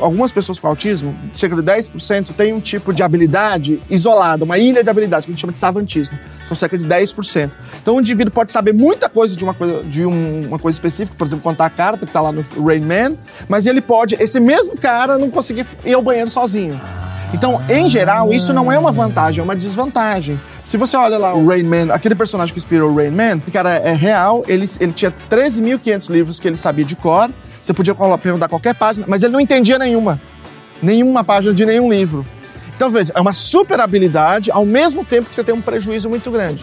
algumas pessoas com autismo, cerca de 10%, tem um tipo de habilidade isolada, uma ilha de habilidade, que a gente chama de savantismo. São cerca de 10%. Então o indivíduo pode saber muita coisa de uma coisa, de um, uma coisa específica, por exemplo, contar a carta que está lá no Rain Man, mas ele pode, esse mesmo cara, não conseguir ir ao banheiro sozinho. Então, em geral, isso não é uma vantagem, é uma desvantagem. Se você olha lá o Rain Man, aquele personagem que inspirou o Rain Man, o cara é real, ele, ele tinha 13.500 livros que ele sabia de cor, você podia perguntar qualquer página, mas ele não entendia nenhuma. Nenhuma página de nenhum livro. Então, veja, é uma super habilidade, ao mesmo tempo que você tem um prejuízo muito grande.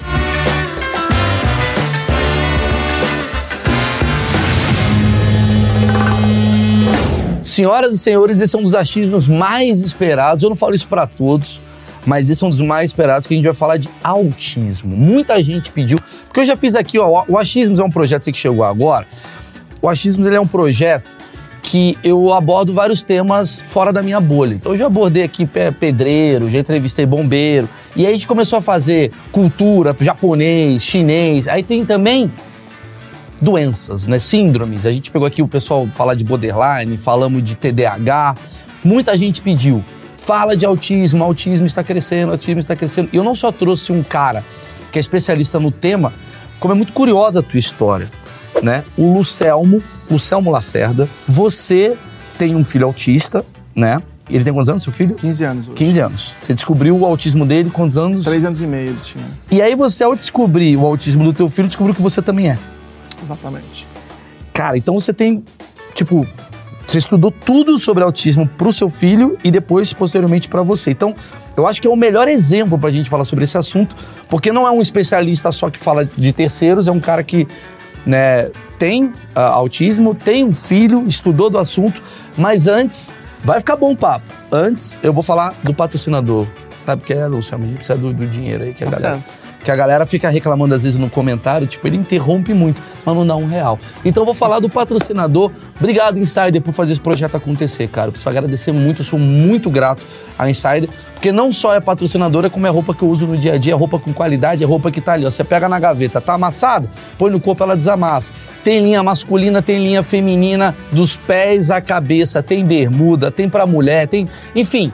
Senhoras e senhores, esse é um dos achismos mais esperados. Eu não falo isso para todos, mas esse é um dos mais esperados que a gente vai falar de autismo. Muita gente pediu, porque eu já fiz aqui, ó, o Achismos é um projeto que chegou agora. O Achismos ele é um projeto que eu abordo vários temas fora da minha bolha. Então eu já abordei aqui pedreiro, já entrevistei bombeiro, e aí a gente começou a fazer cultura, japonês, chinês. Aí tem também doenças, né? Síndromes. A gente pegou aqui o pessoal falar de borderline, falamos de TDAH. Muita gente pediu. Fala de autismo, autismo está crescendo, autismo está crescendo. Eu não só trouxe um cara que é especialista no tema, como é muito curiosa a tua história, né? O Lucelmo, Lucelmo Lacerda, você tem um filho autista, né? Ele tem quantos anos, seu filho? 15 anos. Hoje. 15 anos. Você descobriu o autismo dele quantos anos? Três anos e meio ele tinha. E aí você, ao descobrir o autismo do teu filho, descobriu que você também é. Exatamente. Cara, então você tem, tipo, você estudou tudo sobre autismo pro seu filho e depois, posteriormente, para você. Então, eu acho que é o melhor exemplo pra gente falar sobre esse assunto, porque não é um especialista só que fala de terceiros, é um cara que, né, tem uh, autismo, tem um filho, estudou do assunto, mas antes, vai ficar bom o papo. Antes, eu vou falar do patrocinador. Sabe o que é, Lúcio? A gente precisa do, do dinheiro aí que a tá galera. Que a galera fica reclamando às vezes no comentário, tipo, ele interrompe muito, mas não dá um real. Então vou falar do patrocinador. Obrigado, Insider, por fazer esse projeto acontecer, cara. Eu preciso agradecer muito, eu sou muito grato à Insider, porque não só é patrocinadora, como é roupa que eu uso no dia a dia, é roupa com qualidade, é roupa que tá ali, ó. Você pega na gaveta, tá amassado? Põe no corpo, ela desamassa. Tem linha masculina, tem linha feminina, dos pés à cabeça, tem bermuda, tem pra mulher, tem. Enfim.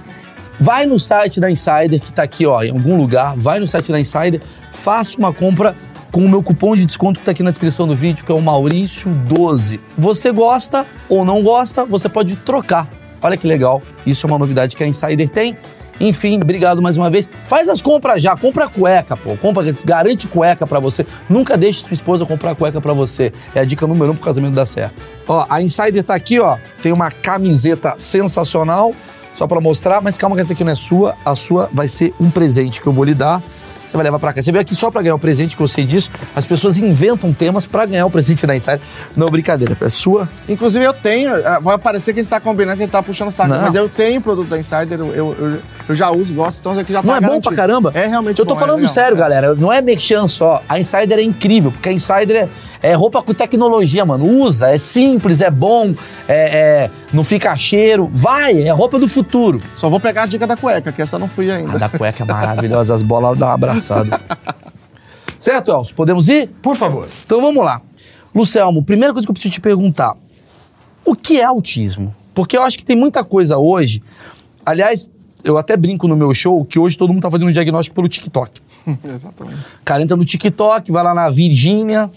Vai no site da Insider, que tá aqui, ó, em algum lugar. Vai no site da Insider, faça uma compra com o meu cupom de desconto que está aqui na descrição do vídeo, que é o Maurício12. Você gosta ou não gosta, você pode trocar. Olha que legal, isso é uma novidade que a Insider tem. Enfim, obrigado mais uma vez. Faz as compras já, compra cueca, pô. Compra, garante cueca para você. Nunca deixe sua esposa comprar cueca para você. É a dica número um pro casamento dar certo. Ó, a Insider tá aqui, ó. Tem uma camiseta sensacional, só para mostrar, mas calma que essa aqui não é sua. A sua vai ser um presente que eu vou lhe dar você vai levar para cá. Você veio aqui só para ganhar o presente que eu sei disso. As pessoas inventam temas para ganhar o presente da Insider. Não, brincadeira, é sua. Inclusive eu tenho, ah, vai parecer que a gente tá combinando que a gente tá puxando saco, não. mas eu tenho produto da Insider, eu, eu, eu já uso, gosto, então isso aqui já tá Não é garantido. bom pra caramba? É realmente Eu tô bom, falando é sério, é. galera. Não é merchan só. A Insider é incrível, porque a Insider é é roupa com tecnologia, mano. Usa, é simples, é bom, é, é, não fica cheiro. Vai, é roupa do futuro. Só vou pegar a dica da cueca, que essa não fui ainda. A da cueca é maravilhosa, as bolas dão uma abraçada. certo, Elcio? Podemos ir? Por favor. Então vamos lá. Lucelmo, primeira coisa que eu preciso te perguntar: o que é autismo? Porque eu acho que tem muita coisa hoje. Aliás, eu até brinco no meu show que hoje todo mundo tá fazendo um diagnóstico pelo TikTok. Exatamente. O cara entra no TikTok, vai lá na Virgínia,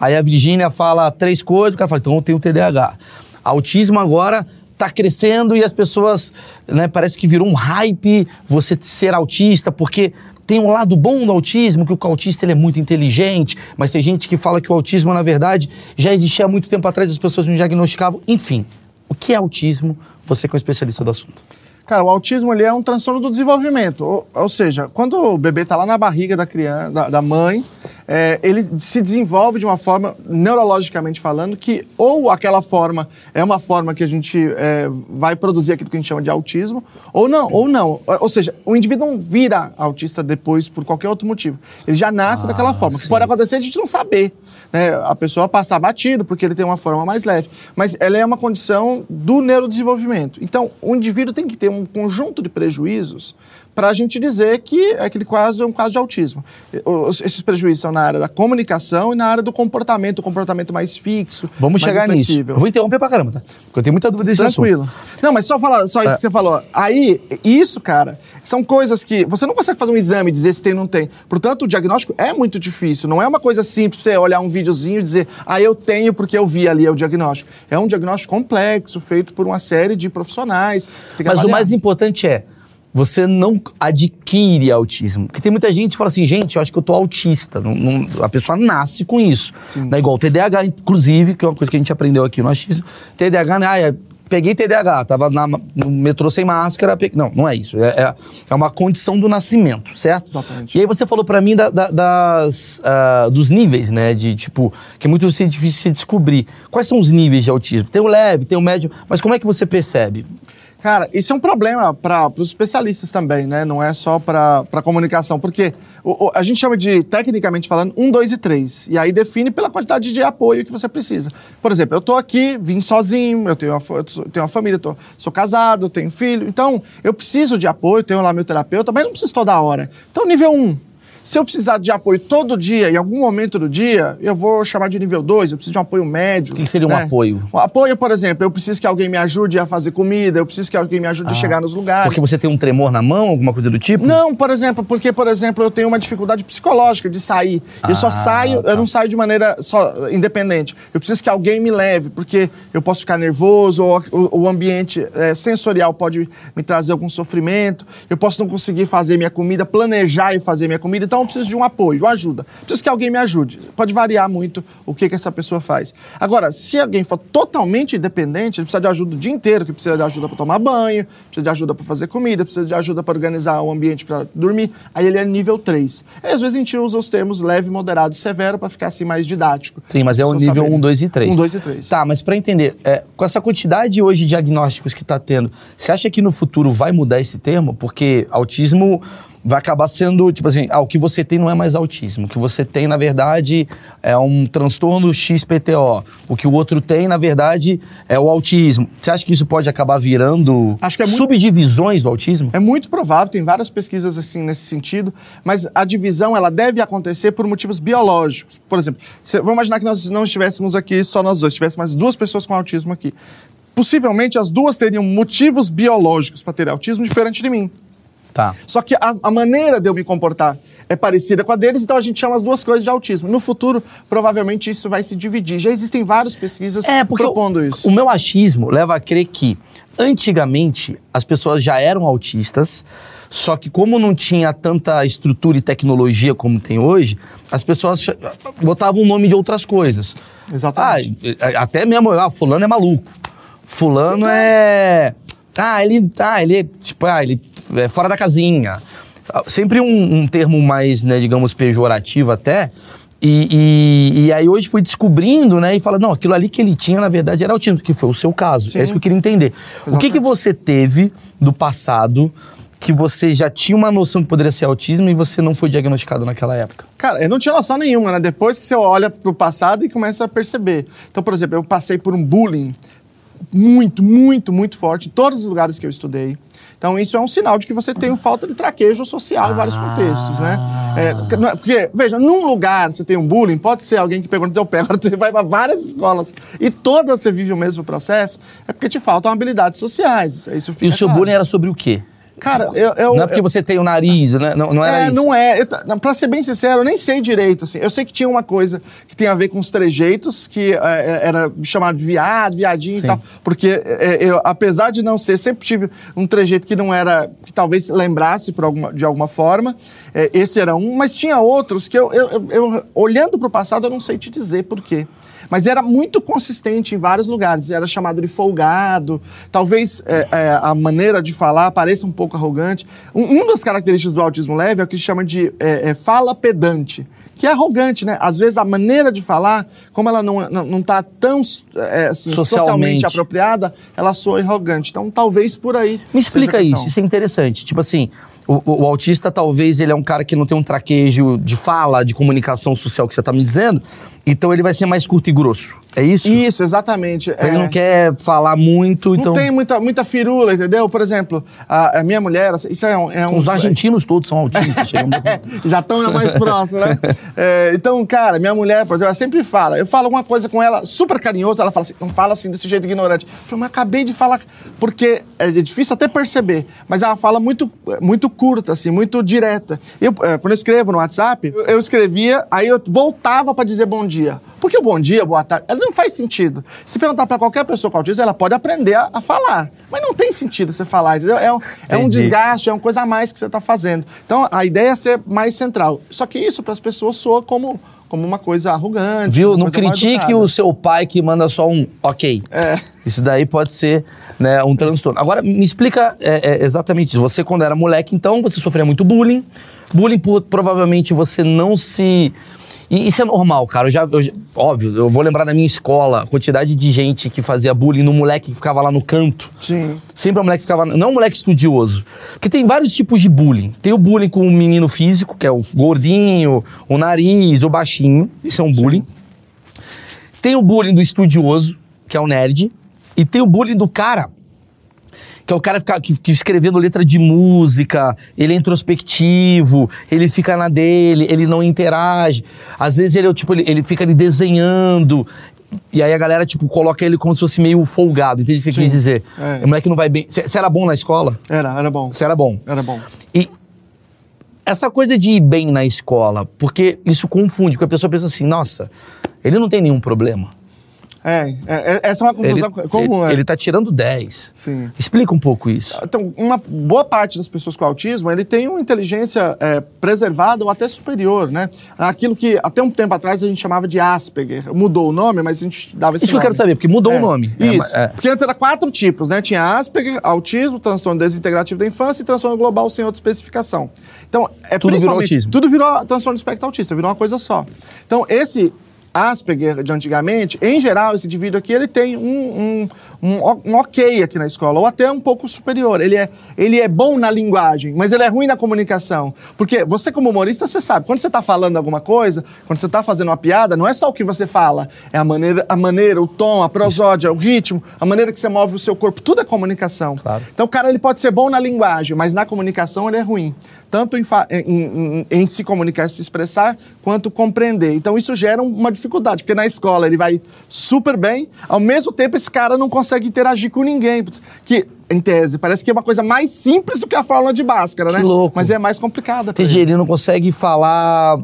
Aí a Virgínia fala três coisas, o cara fala, então eu tenho TDAH. Autismo agora está crescendo e as pessoas, né, parece que virou um hype você ser autista, porque tem um lado bom do autismo, que o autista ele é muito inteligente, mas tem gente que fala que o autismo, na verdade, já existia há muito tempo atrás, as pessoas não diagnosticavam. Enfim, o que é autismo? Você que é um especialista do assunto. Cara, o autismo ele é um transtorno do desenvolvimento. Ou, ou seja, quando o bebê está lá na barriga da criança, da, da mãe, é, ele se desenvolve de uma forma, neurologicamente falando, que ou aquela forma é uma forma que a gente é, vai produzir aquilo que a gente chama de autismo, ou não, ou não. Ou seja, o indivíduo não vira autista depois por qualquer outro motivo. Ele já nasce ah, daquela forma. O que pode acontecer é a gente não saber. Né? A pessoa passar batido porque ele tem uma forma mais leve. Mas ela é uma condição do neurodesenvolvimento. Então, o indivíduo tem que ter um conjunto de prejuízos para a gente dizer que aquele caso é um caso de autismo. Esses prejuízos são na área da comunicação e na área do comportamento, o comportamento mais fixo. Vamos mais chegar nisso. inflexível. Eu vou interromper pra caramba, tá? Porque eu tenho muita dúvida desse Tranquilo. assunto. Não, mas só falar, só isso É. que você falou. Aí, isso, cara, são coisas que você não consegue fazer um exame e dizer se tem ou não tem. Portanto, o diagnóstico é muito difícil. Não é uma coisa simples você olhar um videozinho e dizer, ah, eu tenho porque eu vi ali é o diagnóstico. É um diagnóstico complexo, feito por uma série de profissionais. Mas o avaliar. mais importante é, você não adquire autismo. Porque tem muita gente que fala assim, gente, eu acho que eu tô autista. Não- não- a pessoa nasce com isso. Não é igual o TDAH, inclusive, que é uma coisa que a gente aprendeu aqui no autismo. TDAH, né? Ah, é, peguei TDAH, tava na- no metrô sem máscara. pe- Não, não é isso. É, é- é uma condição do nascimento, certo? Exatamente. E aí você falou pra mim da- da- das, ah, dos níveis, né? De tipo, que é muito difícil se descobrir. Quais são os níveis de autismo? Tem o leve, tem o médio, mas como é que você percebe? Cara, isso é um problema para os especialistas também, né? Não é só para a comunicação, porque o- o- a gente chama de, tecnicamente falando, um, dois e três. E aí define pela quantidade de apoio que você precisa. Por exemplo, eu tô aqui, vim sozinho, eu tenho uma, eu tenho uma família, tô, sou casado, tenho filho. Então, eu preciso de apoio, tenho lá meu terapeuta, mas não preciso toda hora. Então, nível um. Se eu precisar de apoio todo dia, em algum momento do dia, eu vou chamar de nível 2, eu preciso de um apoio médio. O que seria um apoio? Um apoio, por exemplo, eu preciso que alguém me ajude a fazer comida, eu preciso que alguém me ajude a chegar nos lugares. Porque você tem um tremor na mão, alguma coisa do tipo? Não, por exemplo, porque, por exemplo, eu tenho uma dificuldade psicológica de sair. eu só Ah, saio, tá. eu não saio de maneira só independente. Eu preciso que alguém me leve, porque eu posso ficar nervoso, ou o, o ambiente eh, sensorial pode me trazer algum sofrimento, eu posso não conseguir fazer minha comida, planejar e fazer minha comida, então eu preciso de um apoio, uma ajuda. Preciso que alguém me ajude. Pode variar muito o que, que essa pessoa faz. Agora, se alguém for totalmente independente, ele precisa de ajuda o dia inteiro, que precisa de ajuda para tomar banho, precisa de ajuda para fazer comida, precisa de ajuda para organizar o ambiente para dormir, aí ele é nível 3. Aí, às vezes a gente usa os termos leve, moderado e severo para ficar assim mais didático. Sim, mas é o nível saber. 1, 2 e 3. 1, 2 e 3. Tá, mas pra entender, é, com essa quantidade hoje de diagnósticos que tá tendo, você acha que no futuro vai mudar esse termo? Porque autismo vai acabar sendo, tipo assim, ah, o que você tem não é mais autismo. O que você tem, na verdade, é um transtorno XPTO. O que o outro tem, na verdade, é o autismo. Você acha que isso pode acabar virando é muito- subdivisões do autismo? É muito provável, tem várias pesquisas assim nesse sentido, mas a divisão ela deve acontecer por motivos biológicos. Por exemplo, se- vamos imaginar que nós não estivéssemos aqui só nós dois, tivesse mais duas pessoas com autismo aqui. Possivelmente as duas teriam motivos biológicos para ter autismo diferente de mim. Tá. Só que a, a maneira de eu me comportar é parecida com a deles, então a gente chama as duas coisas de autismo. No futuro, provavelmente isso vai se dividir. Já existem várias pesquisas É, propondo isso. o meu achismo leva a crer que antigamente as pessoas já eram autistas, só que como não tinha tanta estrutura e tecnologia como tem hoje, as pessoas botavam o nome de outras coisas. Exatamente. Ah, até mesmo, ah, fulano é maluco. Fulano é... Ah, ele, ah, ele é, tipo, ah, ele é fora da casinha. Sempre um, um termo mais, né, digamos, pejorativo até. E, e, e aí hoje fui descobrindo, né, e fala, não, aquilo ali que ele tinha, na verdade, era autismo, que foi o seu caso. É isso que eu queria entender. O que, que você teve do passado que você já tinha uma noção que poderia ser autismo e você não foi diagnosticado naquela época? Cara, eu não tinha noção nenhuma, né? Depois que você olha pro passado e começa a perceber. Então, por exemplo, eu passei por um bullying muito, muito, muito forte em todos os lugares que eu estudei. Então, isso é um sinal de que você tem falta de traquejo social em vários contextos, né? É, é- porque, veja, num lugar você tem um bullying, pode ser alguém que pegou no teu pé, agora você vai para várias escolas e todas você vive o mesmo processo, é porque te faltam habilidades sociais. Isso fica E o seu claro. bullying era sobre o quê? Cara, eu... eu não é porque você tem o nariz, né? não, não era é, isso? não é. Eu, pra ser bem sincero, eu nem sei direito. Assim. Eu sei que tinha uma coisa que tem a ver com os trejeitos, que é, era chamado de viado, viadinho Sim. e tal. Porque é, eu, apesar de não ser, sempre tive um trejeito que não era, que talvez lembrasse por alguma, de alguma forma. É, esse era um, mas tinha outros que eu, eu, eu- eu, olhando para o passado, eu não sei te dizer por quê. Mas era muito consistente em vários lugares. Era chamado de folgado. Talvez é, é, a maneira de falar pareça um pouco arrogante. Um, uma das características do autismo leve é o que se chama de é, é, fala pedante. Que é arrogante, né? Às vezes a maneira de falar, como ela não, não, não tá tão é, assim, Socialmente. socialmente. apropriada, ela soa arrogante. Então talvez por aí. Me explica isso, isso é interessante. Tipo assim, o, o, autista talvez ele é um cara que não tem um traquejo de fala, de comunicação social que você tá me dizendo, então ele vai ser mais curto e grosso. É isso? Isso, exatamente. Então Ele É. não quer falar muito, então. Não tem muita, muita firula, entendeu? Por exemplo, a, a minha mulher, isso é um. É um Os argentinos todos são autistas. Já estão mais próximos, né? É, então, cara, minha mulher, por exemplo, ela sempre fala. Eu falo alguma coisa com ela super carinhoso, ela fala assim, não fala assim desse jeito ignorante. Eu falo, mas acabei de falar, porque é difícil até perceber, mas ela fala muito, muito curta, assim, muito direta. Eu, é, quando eu escrevo no WhatsApp, eu, eu escrevia, aí eu voltava para dizer bom dia. Porque o bom dia, boa tarde, ela não faz sentido. Se perguntar para qualquer pessoa com autismo, ela pode aprender a, a falar. Mas não tem sentido você falar, entendeu? É um, é um desgaste, é uma coisa a mais que você está fazendo. Então, a ideia é ser mais central. Só que isso, para as pessoas, soa como, como uma coisa arrogante. Viu? Não critique o seu pai que manda só um ok. É. Isso daí pode ser né, um transtorno. Agora, me explica é, é, exatamente isso. Você, quando era moleque, então, você sofria muito bullying. Bullying, por, provavelmente, você não se... E isso é normal, cara. Eu já, eu óbvio, eu vou lembrar da minha escola, a quantidade de gente que fazia bullying no moleque que ficava lá no canto. Sim. Sempre um moleque que ficava. Não um moleque estudioso. Porque tem vários tipos de bullying. Tem o bullying com o menino físico, que é o gordinho, o nariz, o baixinho. Isso é um bullying. Tem o bullying do estudioso, que é o nerd. E tem o bullying do cara, que é o cara fica- que, que escrevendo letra de música, ele é introspectivo, ele fica na dele, ele não interage. Às vezes ele, é tipo, ele, ele fica ali desenhando. E aí a galera, tipo, coloca ele como se fosse meio folgado. Entende o que você quis dizer? É. O moleque não vai bem. Você era bom na escola? Era, era bom. Você era bom. Era bom. E essa coisa de ir bem na escola, porque isso confunde, porque a pessoa pensa assim, nossa, ele não tem nenhum problema. É, é, é- essa é uma Ele, confusão comum. ele, é. ele tá tirando 10. Sim. Explica um pouco isso. Então, uma boa parte das pessoas com autismo, ele tem uma inteligência é, preservada ou até superior, né? Aquilo que até um tempo atrás a gente chamava de Asperger. Mudou o nome, mas a gente dava esse Isso que eu nome. quero saber, porque mudou É, o nome. Isso. É, é. Porque antes era quatro tipos, né? Tinha Asperger, autismo, transtorno desintegrativo da infância e transtorno global sem outra especificação. Então, é Tudo virou autismo. Tudo virou transtorno do espectro autista, virou uma coisa só. Então, esse Asperger de antigamente, em geral, esse indivíduo aqui, ele tem um, um, um, um ok aqui na escola, ou até um pouco superior. Ele é, ele é bom na linguagem, mas ele é ruim na comunicação. Porque você, como humorista, você sabe, quando você está falando alguma coisa, quando você está fazendo uma piada, não é só o que você fala, é a maneira, a maneira, o tom, a prosódia, o ritmo, a maneira que você move o seu corpo, tudo é comunicação. Claro. Então, o cara ele pode ser bom na linguagem, mas na comunicação ele é ruim. Tanto em, em- em- em se comunicar e se expressar, quanto compreender. Então, isso gera uma dificuldade, porque na escola ele vai super bem, ao mesmo tempo esse cara não consegue interagir com ninguém. Que, em tese, parece que é uma coisa mais simples do que a fórmula de Bhaskara, né? louco. Mas é mais complicada. Entendi, ele não consegue falar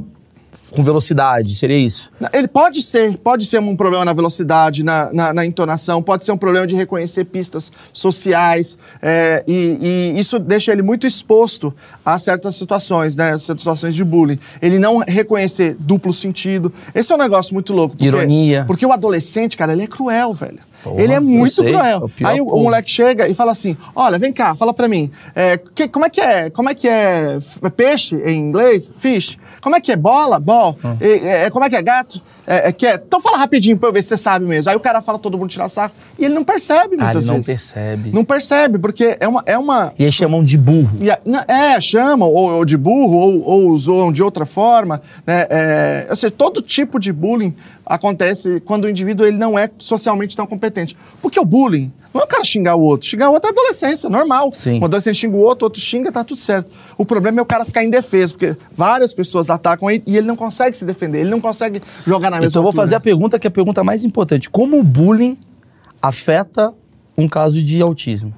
com velocidade, seria isso? Ele pode ser, pode ser um problema na velocidade, na, na, na entonação, pode ser um problema de reconhecer pistas sociais, é, e, e isso deixa ele muito exposto a certas situações, né, situações de bullying. Ele não reconhecer duplo sentido. Esse é um negócio muito louco. porque- Ironia. Porque o adolescente, cara, ele é cruel, velho. Porra, ele é muito sei, é cruel. o pior Aí o, o moleque chega e fala assim: Olha, vem cá, fala pra mim. é, que- como é que é? Como é que é peixe em inglês? Fish. Como é que é bola? Ball. Ah. E- é, como é que é gato? É, é cat. Então fala rapidinho pra eu ver se você sabe mesmo. Aí o cara fala todo mundo tirar sarro. E ele não percebe Ah, muitas ele não vezes. percebe. Não percebe, porque é uma. É uma E aí chamam de burro. e a- na- é, chamam, ou, ou de burro, ou, ou usam de outra forma. Né? É, ou seja, todo tipo de bullying acontece quando o indivíduo ele não é socialmente tão competente. Porque o bullying não é o cara xingar o outro. Xingar o outro é adolescência, normal. Sim. Quando o adolescente xinga o outro, o outro xinga, tá tudo certo. O problema é o cara ficar indefeso, porque várias pessoas atacam ele e ele não consegue se defender, ele não consegue jogar na mesma Então eu vou altura. fazer a pergunta que é a pergunta mais importante. Como o bullying afeta um caso de autismo?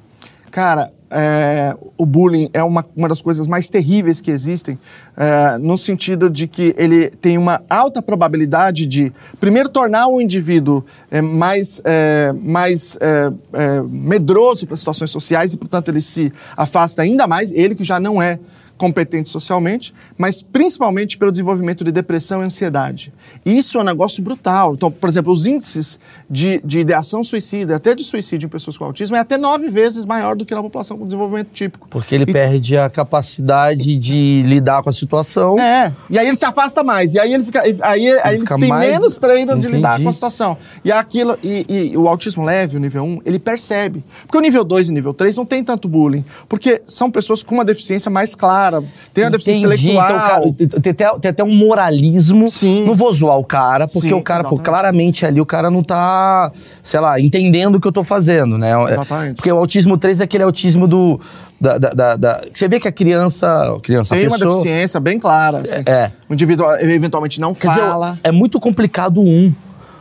Cara, é, o bullying é uma, uma das coisas mais terríveis que existem, é, no sentido de que ele tem uma alta probabilidade de, primeiro, tornar o indivíduo é, mais, é, mais é, é, medroso para situações sociais e, portanto, ele se afasta ainda mais, ele que já não é competentes socialmente, mas principalmente pelo desenvolvimento de depressão e ansiedade. Isso é um negócio brutal. Então, por exemplo, os índices de, de ideação suicida, até de suicídio em pessoas com autismo, é até nove vezes maior do que na população com desenvolvimento típico. Porque ele E- perde a capacidade de lidar com a situação. É, e aí ele se afasta mais, e aí ele fica, aí, aí ele fica tem mais- menos treino de Entendi. lidar com a situação. E aquilo, e, e o autismo leve, o nível 1, ele percebe. Porque o nível 2 e o nível 3 não tem tanto bullying, porque são pessoas com uma deficiência mais clara, tem uma deficiência Entendi. intelectual. Então, cara, tem, até, tem até um moralismo. Sim. Não vou zoar o cara, porque Sim, o cara, pô, claramente ali, o cara não tá, sei lá, entendendo o que eu tô fazendo, né? É- Exatamente. Porque o autismo 3 é aquele autismo do. Da, da, da- você vê que a criança. a criança a tem uma pessoa, deficiência bem clara. assim. É. O indivíduo eventualmente não Quer dizer, fala. é muito complicado um.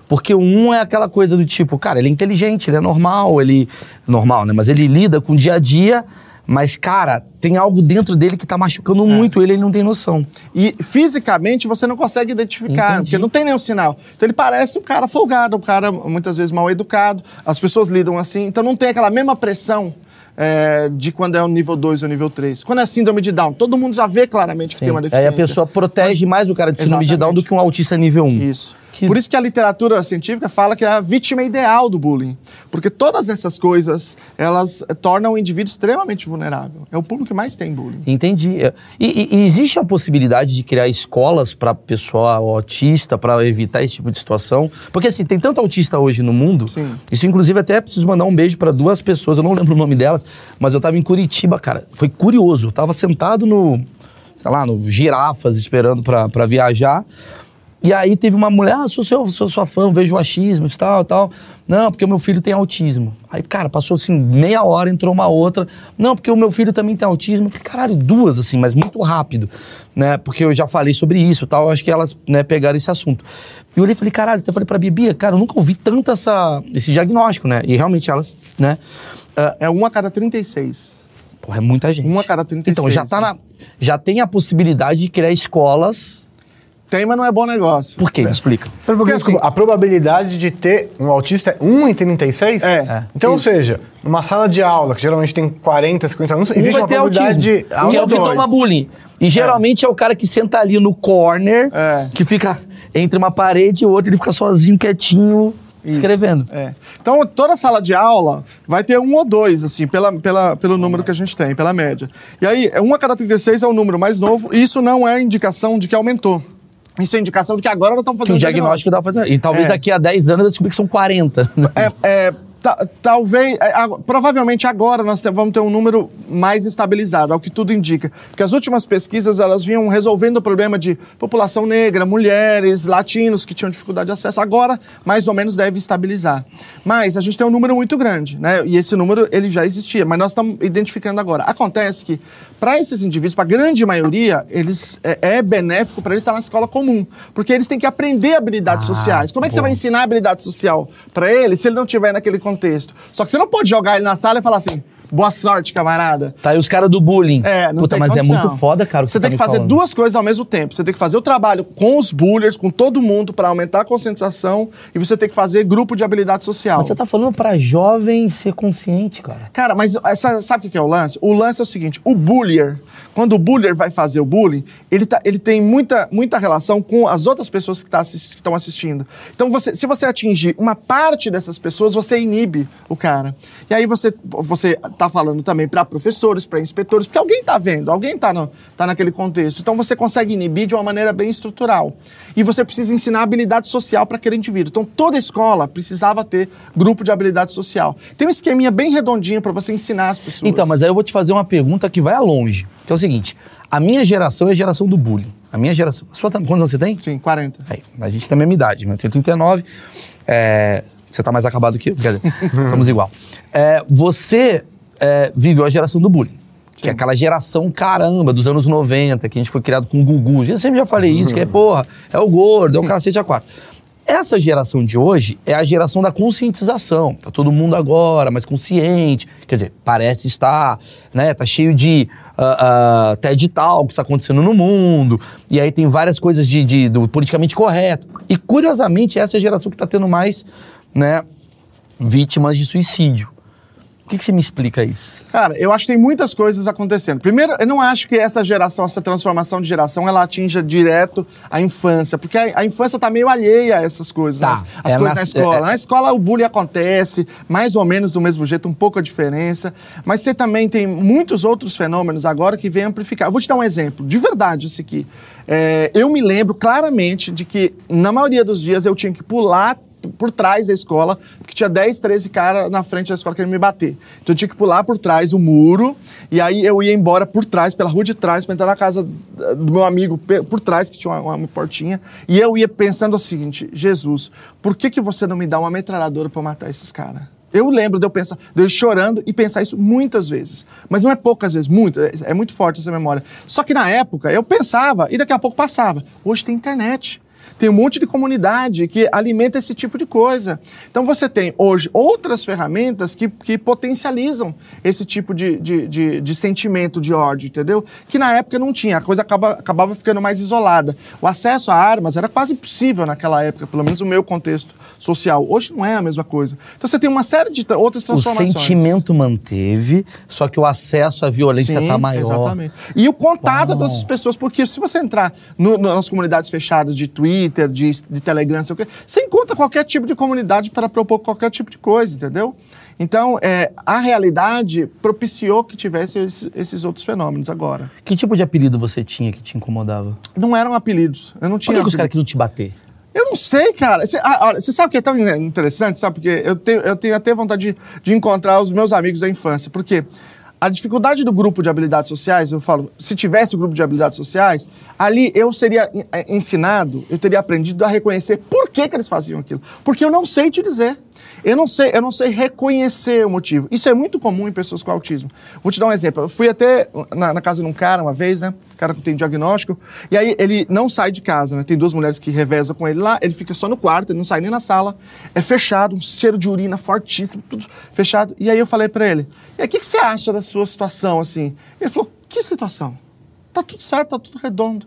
Porque o um é aquela coisa do tipo, cara, ele é inteligente, ele é normal, ele. Normal, né? Mas ele lida com o dia a dia, mas, cara, tem algo dentro dele que tá machucando É. muito ele, ele não tem noção. E fisicamente você não consegue identificar, Entendi. porque não tem nenhum sinal. Então ele parece um cara folgado, um cara muitas vezes mal educado. As pessoas lidam assim, então não tem aquela mesma pressão é, de quando é o nível 2 ou nível 3. Quando é síndrome de Down, todo mundo já vê claramente que Sim. tem uma Aí deficiência. a pessoa protege mais o cara de síndrome de Down do Exatamente. que um autista nível 1. Isso. Que- Por isso que a literatura científica fala que é a vítima ideal do bullying. Porque todas essas coisas, elas tornam o indivíduo extremamente vulnerável. É o público que mais tem bullying. Entendi. É. E, e- existe a possibilidade de criar escolas para pessoa autista, para evitar esse tipo de situação? Porque assim, tem tanto autista hoje no mundo. Sim. Isso, inclusive, até preciso mandar um beijo para duas pessoas, eu não lembro o nome delas, mas eu tava em Curitiba, cara. Foi curioso. Eu tava sentado no, sei lá, no girafas, esperando para viajar. E aí teve uma mulher, ah, sou, seu, sou sua fã, vejo o achismo e tal, tal. Não, porque o meu filho tem autismo. Aí, cara, passou assim, meia hora, entrou uma outra. Não, porque o meu filho também tem autismo. Eu falei, caralho, duas, assim, mas muito rápido, né? Porque eu já falei sobre isso e tal, eu acho que elas, né, pegaram esse assunto. E eu olhei e falei, caralho, então eu falei pra Bibia, cara, eu nunca ouvi tanto essa, esse diagnóstico, né? E realmente elas, né? ah, É um a cada 36. porra, é muita gente. Um a cada 36, Então, já tá na. Já tem a possibilidade de criar escolas. Tem, mas não é bom negócio. Por quê? Me explica. Porque, Porque, assim- a probabilidade de ter um autista é 1 em 36? É. É. Então, ou Isso. seja, numa sala de aula, que geralmente tem 40, 50 alunos, Um existe vai uma ter probabilidade autismo, de... que é o que dois. toma bullying. E geralmente é. o cara que senta ali no corner, É. que fica entre uma parede e outra, ele fica sozinho, quietinho, Isso. escrevendo. É. Então, toda sala de aula vai ter um ou dois, assim, pela, pela, pelo número que a gente tem, pela média. E aí, um a cada 36 é o número mais novo, e isso não é indicação de que aumentou. Isso é indicação de que agora nós estamos Que fazendo o diagnóstico dá pra fazer. E talvez É. daqui a 10 anos eu descobri que são 40. É, é, talvez, é, provavelmente agora nós vamos ter um número mais estabilizado, ao que tudo indica. Porque as últimas pesquisas, elas vinham resolvendo o problema de população negra, mulheres, latinos que tinham dificuldade de acesso. Agora, mais ou menos, deve estabilizar. Mas a gente tem um número muito grande, né? E esse número, ele já existia, mas nós estamos identificando agora. Acontece que, para esses indivíduos, para a grande maioria, eles, é, é benéfico para eles estar na escola comum. Porque eles têm que aprender habilidades Ah, sociais. Como é que você vai ensinar habilidade social para ele se ele não tiver naquele contexto? Só que você não pode jogar ele na sala e falar assim: boa sorte, camarada. Tá aí os caras do bullying. É, não Puta, mas condição. é muito foda, cara. Você tá tem que me fazer falando. duas coisas ao mesmo tempo. Você tem que fazer o trabalho com os bullies, com todo mundo, para aumentar a conscientização, e você tem que fazer grupo de habilidade social. Mas você tá falando pra jovem ser consciente, cara. Cara, mas essa- sabe o que é o lance? O lance é o seguinte: o bullier, quando o bullier vai fazer o bullying, ele, tá- ele tem muita, muita relação com as outras pessoas que tá assis- que estão assistindo. Então, você- se você atingir uma parte dessas pessoas, você inibe o cara. E aí você, você tá falando também para professores, para inspetores, porque alguém tá vendo, alguém tá, no, tá naquele contexto. Então, você consegue inibir de uma maneira bem estrutural. E você precisa ensinar habilidade social para aquele indivíduo. Então, toda escola precisava ter grupo de habilidade social. Tem um esqueminha bem redondinho para você ensinar as pessoas. Então, mas aí eu vou te fazer uma pergunta que vai longe. Que é o seguinte: a minha geração é a geração do bullying. A minha geração. A sua, quantos anos você tem? Sim, 40. Aí, a gente tem a mesma idade, né? eu tenho 39. É, você tá mais acabado que eu? Quer dizer, estamos igual. É, você é, viveu a geração do bullying. Que é aquela geração caramba dos anos 90, que a gente foi criado com o Gugu. Eu sempre já falei isso, que é, porra, é o gordo, é o cacete a quatro. Essa geração de hoje é a geração da conscientização. Tá todo mundo agora mais consciente. Quer dizer, parece estar, né? Tá cheio de ah, ah, TED que está acontecendo no mundo. E aí tem várias coisas de, de- do politicamente correto. E curiosamente, essa é a geração que está tendo mais, né? Vítimas de suicídio. O que, que você me explica isso? Cara, eu acho que tem muitas coisas acontecendo. Primeiro, eu não acho que essa geração, essa transformação de geração, ela atinja direto a infância, porque a, a infância tá meio alheia a essas coisas, Tá. né? As coisas na escola. é- Na escola o bullying acontece, mais ou menos do mesmo jeito, um pouco a diferença, mas você também tem muitos outros fenômenos agora que vêm amplificar. Eu vou te dar um exemplo, de verdade esse aqui. É, eu me lembro claramente de que, na maioria dos dias, eu tinha que pular por trás da escola, porque tinha 10, 13 caras na frente da escola querendo me bater. Então eu tinha que pular por trás o muro, e aí eu ia embora por trás, pela rua de trás, para entrar na casa eh, do meu amigo por trás, que tinha uma, uma portinha. E eu ia pensando o seguinte: Jesus, por que, que você não me dá uma metralhadora para matar esses caras? Eu lembro de eu pensar, de eu chorando e pensar isso muitas vezes. Mas não é poucas vezes, muito, é, é muito forte essa memória. Só que na época eu pensava e daqui a pouco passava. Hoje tem internet. Tem um monte de comunidade que alimenta esse tipo de coisa. Então você tem hoje outras ferramentas que, que potencializam esse tipo de, de, de, de sentimento de ódio, entendeu? Que na época não tinha, a coisa acaba, acabava ficando mais isolada. O acesso a armas era quase impossível naquela época, pelo menos no meu contexto social. Hoje não é a mesma coisa. Então você tem uma série de tra- outras O transformações. sentimento manteve, só que o acesso à violência Sim, tá maior. Exatamente. E o contato Uau. entre essas pessoas, porque se você entrar no- nas comunidades fechadas de Twitter, de, de Telegram, não sei o quê, você encontra qualquer tipo de comunidade para propor qualquer tipo de coisa, entendeu? Então, é, a realidade propiciou que tivesse esses, esses outros fenômenos agora. Que tipo de apelido você tinha que te incomodava? Não eram apelidos. Eu não Por tinha. que, que os caras queriam te bater? Eu não sei, cara. Você, ah, sabe o que é tão interessante? Sabe? Porque eu tenho, eu tenho até vontade de, de encontrar os meus amigos da infância. Porque a dificuldade do grupo de habilidades sociais, eu falo, se tivesse o grupo de habilidades sociais, ali eu seria eh, ensinado, eu teria aprendido a reconhecer por que, que eles faziam aquilo. Porque eu não sei te dizer. Eu não sei, eu não sei reconhecer o motivo. Isso é muito comum em pessoas com autismo. Vou te dar um exemplo. Eu fui até na, na casa de um cara uma vez, né? Cara que tem diagnóstico. E aí ele não sai de casa, né? Tem duas mulheres que revezam com ele lá. Ele fica só no quarto, ele não sai nem na sala. É fechado, um cheiro de urina fortíssimo, tudo fechado. E aí eu falei pra ele: E o que, que você acha da sua situação assim? Ele falou: Que situação? Tá tudo certo, tá tudo redondo.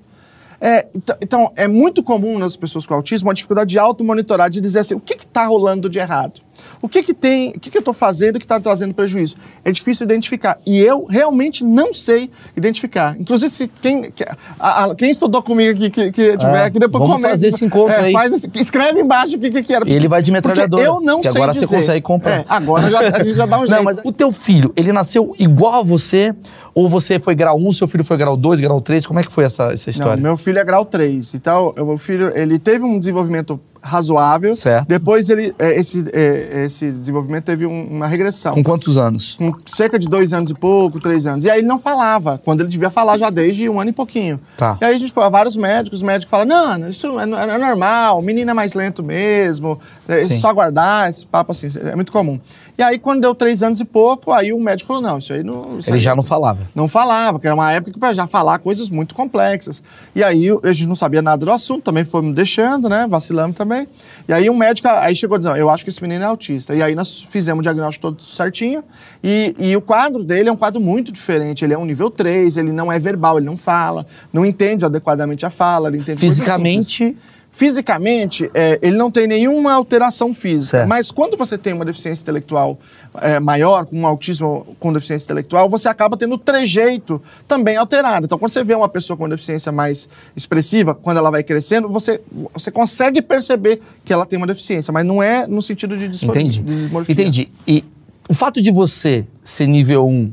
É, então, então, é muito comum nas pessoas com autismo a dificuldade de auto-monitorar, de dizer assim, o que está rolando de errado? O que que tem, o que, que eu estou fazendo que está trazendo prejuízo? É difícil identificar. E eu realmente não sei identificar. Inclusive, se quem, que- a- a- quem estudou comigo aqui, que, que tiver É, aqui, depois vamos comenta. fazer esse encontro É, aí. Esse- escreve embaixo o que, que, que era. Ele vai de metralhadora, Eu não que sei agora você dizer. consegue comprar. É, agora já, a gente já dá um jeito. Não, mas o teu filho, ele nasceu igual a você? Ou você foi grau 1, seu filho foi grau 2, grau 3? Como é que foi essa, essa Não, história? meu filho é grau 3. Então, o meu filho, ele teve um desenvolvimento razoável. Certo. Depois, ele, é, esse, é, esse desenvolvimento teve um- uma regressão. Com quantos anos? Com cerca de dois anos e pouco, três anos. E aí ele não falava, quando ele devia falar já desde um ano e pouquinho. Tá. E aí a gente foi a vários médicos, os médicos falam, não, isso é, no- é normal, o menino é mais lento mesmo, é Sim. só aguardar, esse papo assim, é muito comum. E aí quando deu três anos e pouco, aí o médico falou, não, isso aí não... isso Ele aí já não falava. não falava, porque era uma época que para já falar coisas muito complexas. E aí a gente não sabia nada do assunto, também fomos deixando, né? Vacilamos também. E aí um médico aí chegou dizendo, eu acho que esse menino é autista. E aí nós fizemos o diagnóstico todo certinho. E, e o quadro dele é um quadro muito diferente. Ele é um nível 3, ele não é verbal, ele não fala, não entende adequadamente a fala, ele entende. Fisicamente, Fisicamente, é, ele não tem nenhuma alteração física. Certo. Mas quando você tem uma deficiência intelectual é, maior, com um autismo com deficiência intelectual, você acaba tendo o trejeito também alterado. Então, quando você vê uma pessoa com deficiência mais expressiva, quando ela vai crescendo, você, você consegue perceber que ela tem uma deficiência, mas não é no sentido de disfor- entendi. de. Entendi. E o fato de você ser nível 1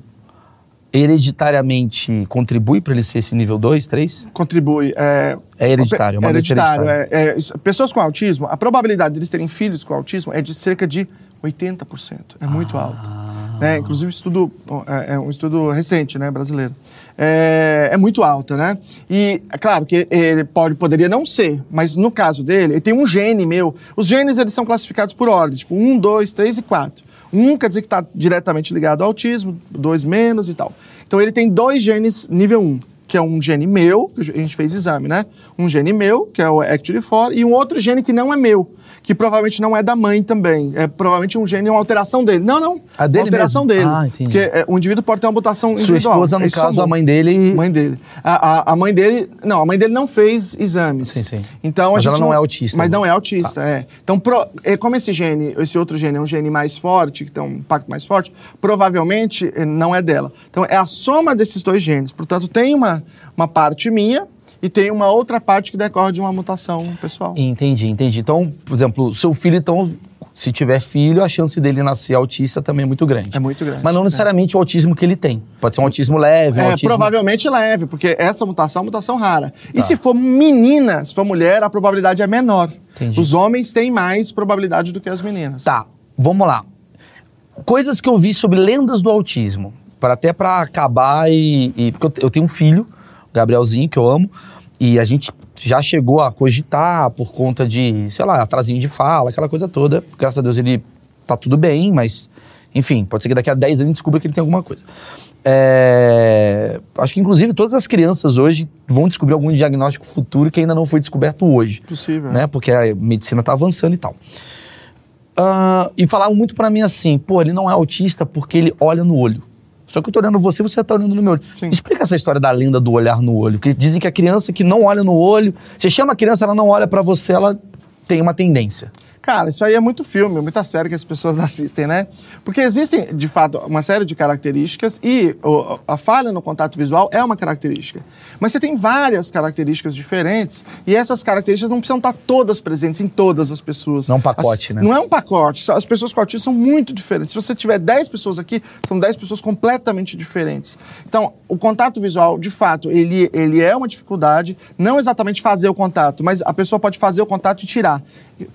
hereditariamente contribui para ele ser esse nível 2, 3? Contribui. É, É hereditário, é é hereditário. É, é, pessoas com autismo, a probabilidade deles terem filhos com autismo é de cerca de 80%. É muito alto. né? Inclusive, estudo, é, é um estudo recente, né, brasileiro. É, é muito alta, né? E é claro que ele pode, poderia não ser, mas no caso dele, ele tem um gene meu. Os genes eles são classificados por ordem, tipo 1, 2, 3 e 4. Um quer dizer que está diretamente ligado ao autismo, dois menos e tal. Então ele tem dois genes nível 1 que é um gene meu, que a gente fez exame, né? Um gene meu, que é o ACTUD4, e um outro gene que não é meu, que provavelmente não é da mãe também. É provavelmente um gene, uma alteração dele. Não, não. A dele uma alteração mesmo? dele. Ah, entendi. Porque é, o indivíduo pode ter uma mutação Sua individual. esposa, no Isso caso, a mãe dele. Mãe dele. A, a, a mãe dele. Não, a mãe dele não fez exames. Sim, sim. Então, a Mas gente ela não é autista, Mas né? não é autista, é. Então, pro- é, como esse gene, esse outro gene é um gene mais forte, que tem um impacto mais forte, provavelmente eh, não é dela. Então, é a soma desses dois genes. Portanto, tem uma, uma parte minha e tem uma outra parte que decorre de uma mutação pessoal. Entendi, entendi. Então, por exemplo, seu filho, então, se tiver filho, a chance dele nascer autista também é muito grande. É muito grande, Mas não necessariamente o autismo que ele tem. Pode ser um autismo leve, um É, autismo... provavelmente leve, porque essa mutação é uma mutação rara. E Tá. se for menina, se for mulher, a probabilidade é menor. Entendi. Os homens têm mais probabilidade do que as meninas. Tá, vamos lá. Coisas que eu vi sobre lendas do autismo. Para até para acabar e, e- Porque eu te- eu tenho um filho, o Gabrielzinho, que eu amo, e a gente já chegou a cogitar por conta de, sei lá, atrasinho de fala, aquela coisa toda. Graças a Deus ele tá tudo bem, mas, enfim, pode ser que daqui a 10 anos descubra que ele tem alguma coisa. É, acho que, inclusive, todas as crianças hoje vão descobrir algum diagnóstico futuro que ainda não foi descoberto hoje. Possível. Né? Porque a medicina tá avançando e tal. Ah, e falaram muito pra mim assim, pô, ele não é autista porque ele olha no olho. Só que eu tô olhando você, você tá olhando no meu olho. Sim. Explica essa história da lenda do olhar no olho. Que dizem que a criança que não olha no olho, você chama a criança, ela não olha pra você, ela tem uma tendência. Cara, isso aí é muito filme, muita série que as pessoas assistem, né? Porque existem, de fato, uma série de características e a falha no contato visual é uma característica. Mas você tem várias características diferentes e essas características não precisam estar todas presentes em todas as pessoas. Não é um pacote, As- né? Não é um pacote. As pessoas com autismo são muito diferentes. Se você tiver 10 pessoas aqui, são 10 pessoas completamente diferentes. Então, o contato visual, de fato, ele, ele é uma dificuldade, não exatamente fazer o contato, mas a pessoa pode fazer o contato e tirar.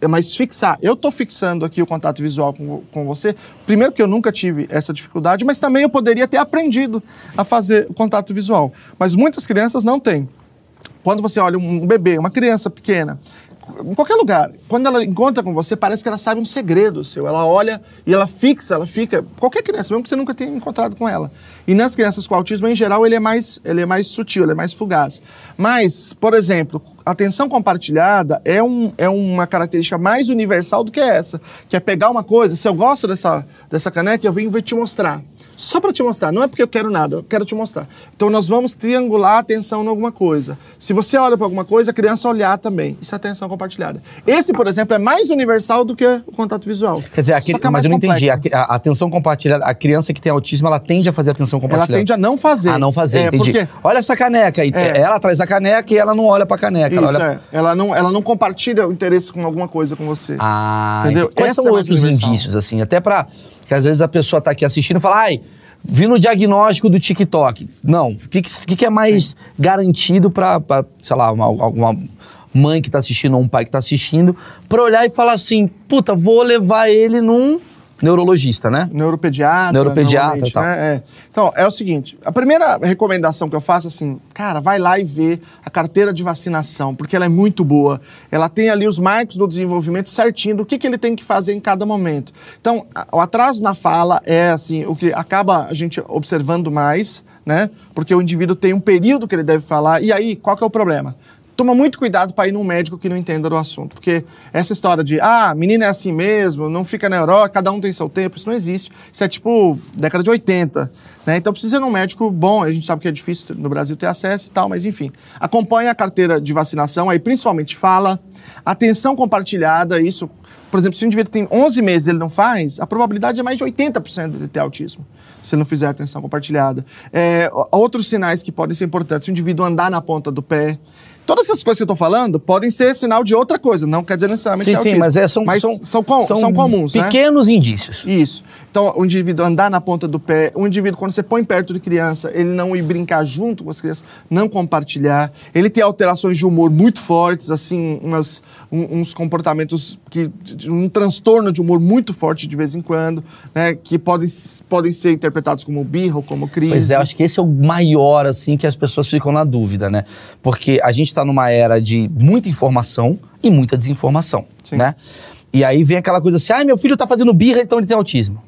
Mas fixar. Eu estou fixando aqui o contato visual com, com você, primeiro porque eu nunca tive essa dificuldade, mas também eu poderia ter aprendido a fazer o contato visual. Mas muitas crianças não têm. Quando você olha um bebê, uma criança pequena, em qualquer lugar, quando ela encontra com você, parece que ela sabe um segredo seu. Ela olha e ela fixa, ela fica. Qualquer criança, mesmo que você nunca tenha encontrado com ela. E nas crianças com autismo, em geral, ele é mais, ele é mais sutil, ele é mais fugaz. Mas, por exemplo, atenção compartilhada é, um, é uma característica mais universal do que essa. Que é pegar uma coisa, se eu gosto dessa, dessa caneca, eu venho vou te mostrar. Só para te mostrar, não é porque eu quero nada, eu quero te mostrar. Então nós vamos triangular a atenção em alguma coisa. Se você olha para alguma coisa, a criança olhar também. Isso é atenção compartilhada. Esse, por exemplo, é mais universal do que o contato visual. Quer dizer, a Só cri- que é mas eu não entendi. A, a atenção compartilhada, a criança que tem autismo, ela tende a fazer atenção Ela compartilhada. tende a não fazer. A não fazer, é, entendi. Porque Olha essa caneca. E É. Ela traz a caneca e ela não olha pra caneca. ela isso, olha... é. ela, não, ela não compartilha o interesse com alguma coisa com você. Ah, Entendeu? Quais Essa são é outros indícios, assim? Até pra. Que às vezes a pessoa tá aqui assistindo e fala, ai, vi no diagnóstico do TikTok. Não. O que, que, que é mais garantido pra, pra, sei lá, uma, alguma mãe que tá assistindo ou um pai que tá assistindo, pra olhar e falar assim, puta, vou levar ele num neurologista, né? Neuropediatra. Neuropediatra, normalmente, tal. né? É. Então, é o seguinte: a primeira recomendação que eu faço é assim, cara, vai lá e vê a carteira de vacinação, porque ela é muito boa. Ela tem ali os marcos do desenvolvimento certinho do que, que ele tem que fazer em cada momento. Então, o atraso na fala é assim, o que acaba a gente observando mais, né? Porque o indivíduo tem um período que ele deve falar. E aí, qual que é o problema? Toma muito cuidado para ir num médico que não entenda do assunto. Porque essa história de, ah, menina é assim mesmo, não fica na Europa, cada um tem seu tempo, isso não existe. Isso é tipo década de 80. Né? Então precisa ir num médico bom, a gente sabe que é difícil no Brasil ter acesso e tal, mas enfim. Acompanhe a carteira de vacinação, aí principalmente fala, atenção compartilhada, isso. Por exemplo, se o indivíduo tem 11 meses e ele não faz, a probabilidade é mais de 80% de ter autismo, se ele não fizer atenção compartilhada. É, outros sinais que podem ser importantes, se o indivíduo andar na ponta do pé. Todas essas coisas que eu estou falando podem ser sinal de outra coisa, não quer dizer necessariamente Sim, que é sim, autismo. mas é, são, mas são, são, com- são comuns, né? pequenos indícios. Isso. Então, o indivíduo andar na ponta do pé, o indivíduo, quando você põe perto de criança, ele não ir brincar junto com as crianças, não compartilhar, ele ter alterações de humor muito fortes, assim, umas, um- uns comportamentos que. um transtorno de humor muito forte de vez em quando, né? Que podem, podem ser interpretados como birra ou como crise. Pois é, eu acho que esse é o maior, assim, que as pessoas ficam na dúvida, né? Porque a gente tá numa era de muita informação e muita desinformação, Sim. né? E aí vem aquela coisa assim, ai, meu filho tá fazendo birra, então ele tem autismo.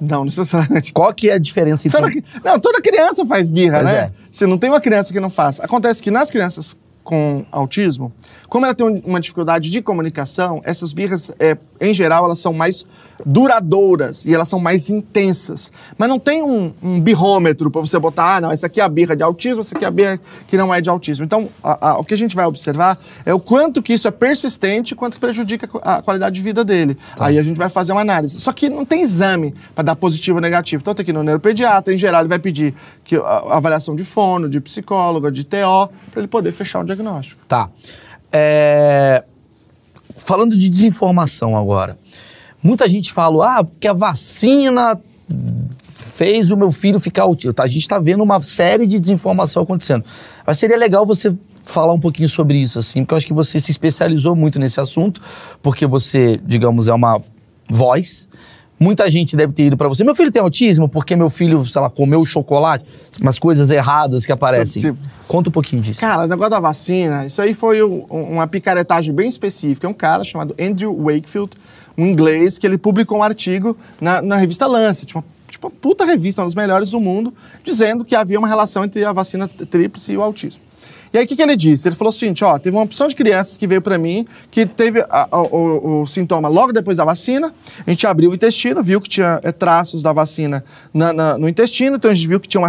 Não, necessariamente. Qual que é a diferença entre... Toda, não, toda criança faz birra, Pois né? é. Você não tem uma criança que não faça. Acontece que nas crianças com autismo, como ela tem um- uma dificuldade de comunicação, essas birras, é, em geral, elas são mais duradouras e elas são mais intensas. Mas não tem um, um birrômetro para você botar, ah, não, essa aqui é a birra de autismo, essa aqui é a birra que não é de autismo. Então, a- a- o que a gente vai observar é o quanto que isso é persistente e quanto que prejudica a qualidade de vida dele. Aí a gente vai fazer uma análise. Só que não tem exame para dar positivo ou negativo. Então, tem que ir no neuropediatra, em geral, ele vai pedir que, a, a avaliação de fono, de psicóloga, de TO, para ele poder fechar um diagnóstico. Tá. É, Falando de desinformação agora. Muita gente fala, ah, porque a vacina fez o meu filho ficar autista. Tá, A gente está vendo uma série de desinformação acontecendo. Mas seria legal você falar um pouquinho sobre isso, assim, porque eu acho que você se especializou muito nesse assunto, porque você, digamos, é uma voz. Muita gente deve ter ido para você. Meu filho tem autismo porque meu filho, sei lá, comeu chocolate, umas coisas erradas que aparecem. Tipo- Conta um pouquinho disso. Cara, o negócio da vacina, isso aí foi um- uma picaretagem bem específica. É um cara chamado Andrew Wakefield, um inglês, que ele publicou um artigo na, na revista Lancet, uma, tipo, uma puta revista, uma das melhores do mundo, dizendo que havia uma relação entre a vacina tríplice e o autismo. E aí, o que, que ele disse? Ele falou o seguinte, ó, teve uma opção de crianças que veio para mim, que teve a- a- o, o sintoma logo depois da vacina, a gente abriu o intestino, viu que tinha é, traços da vacina na- na- no intestino, então a gente viu que tinha uma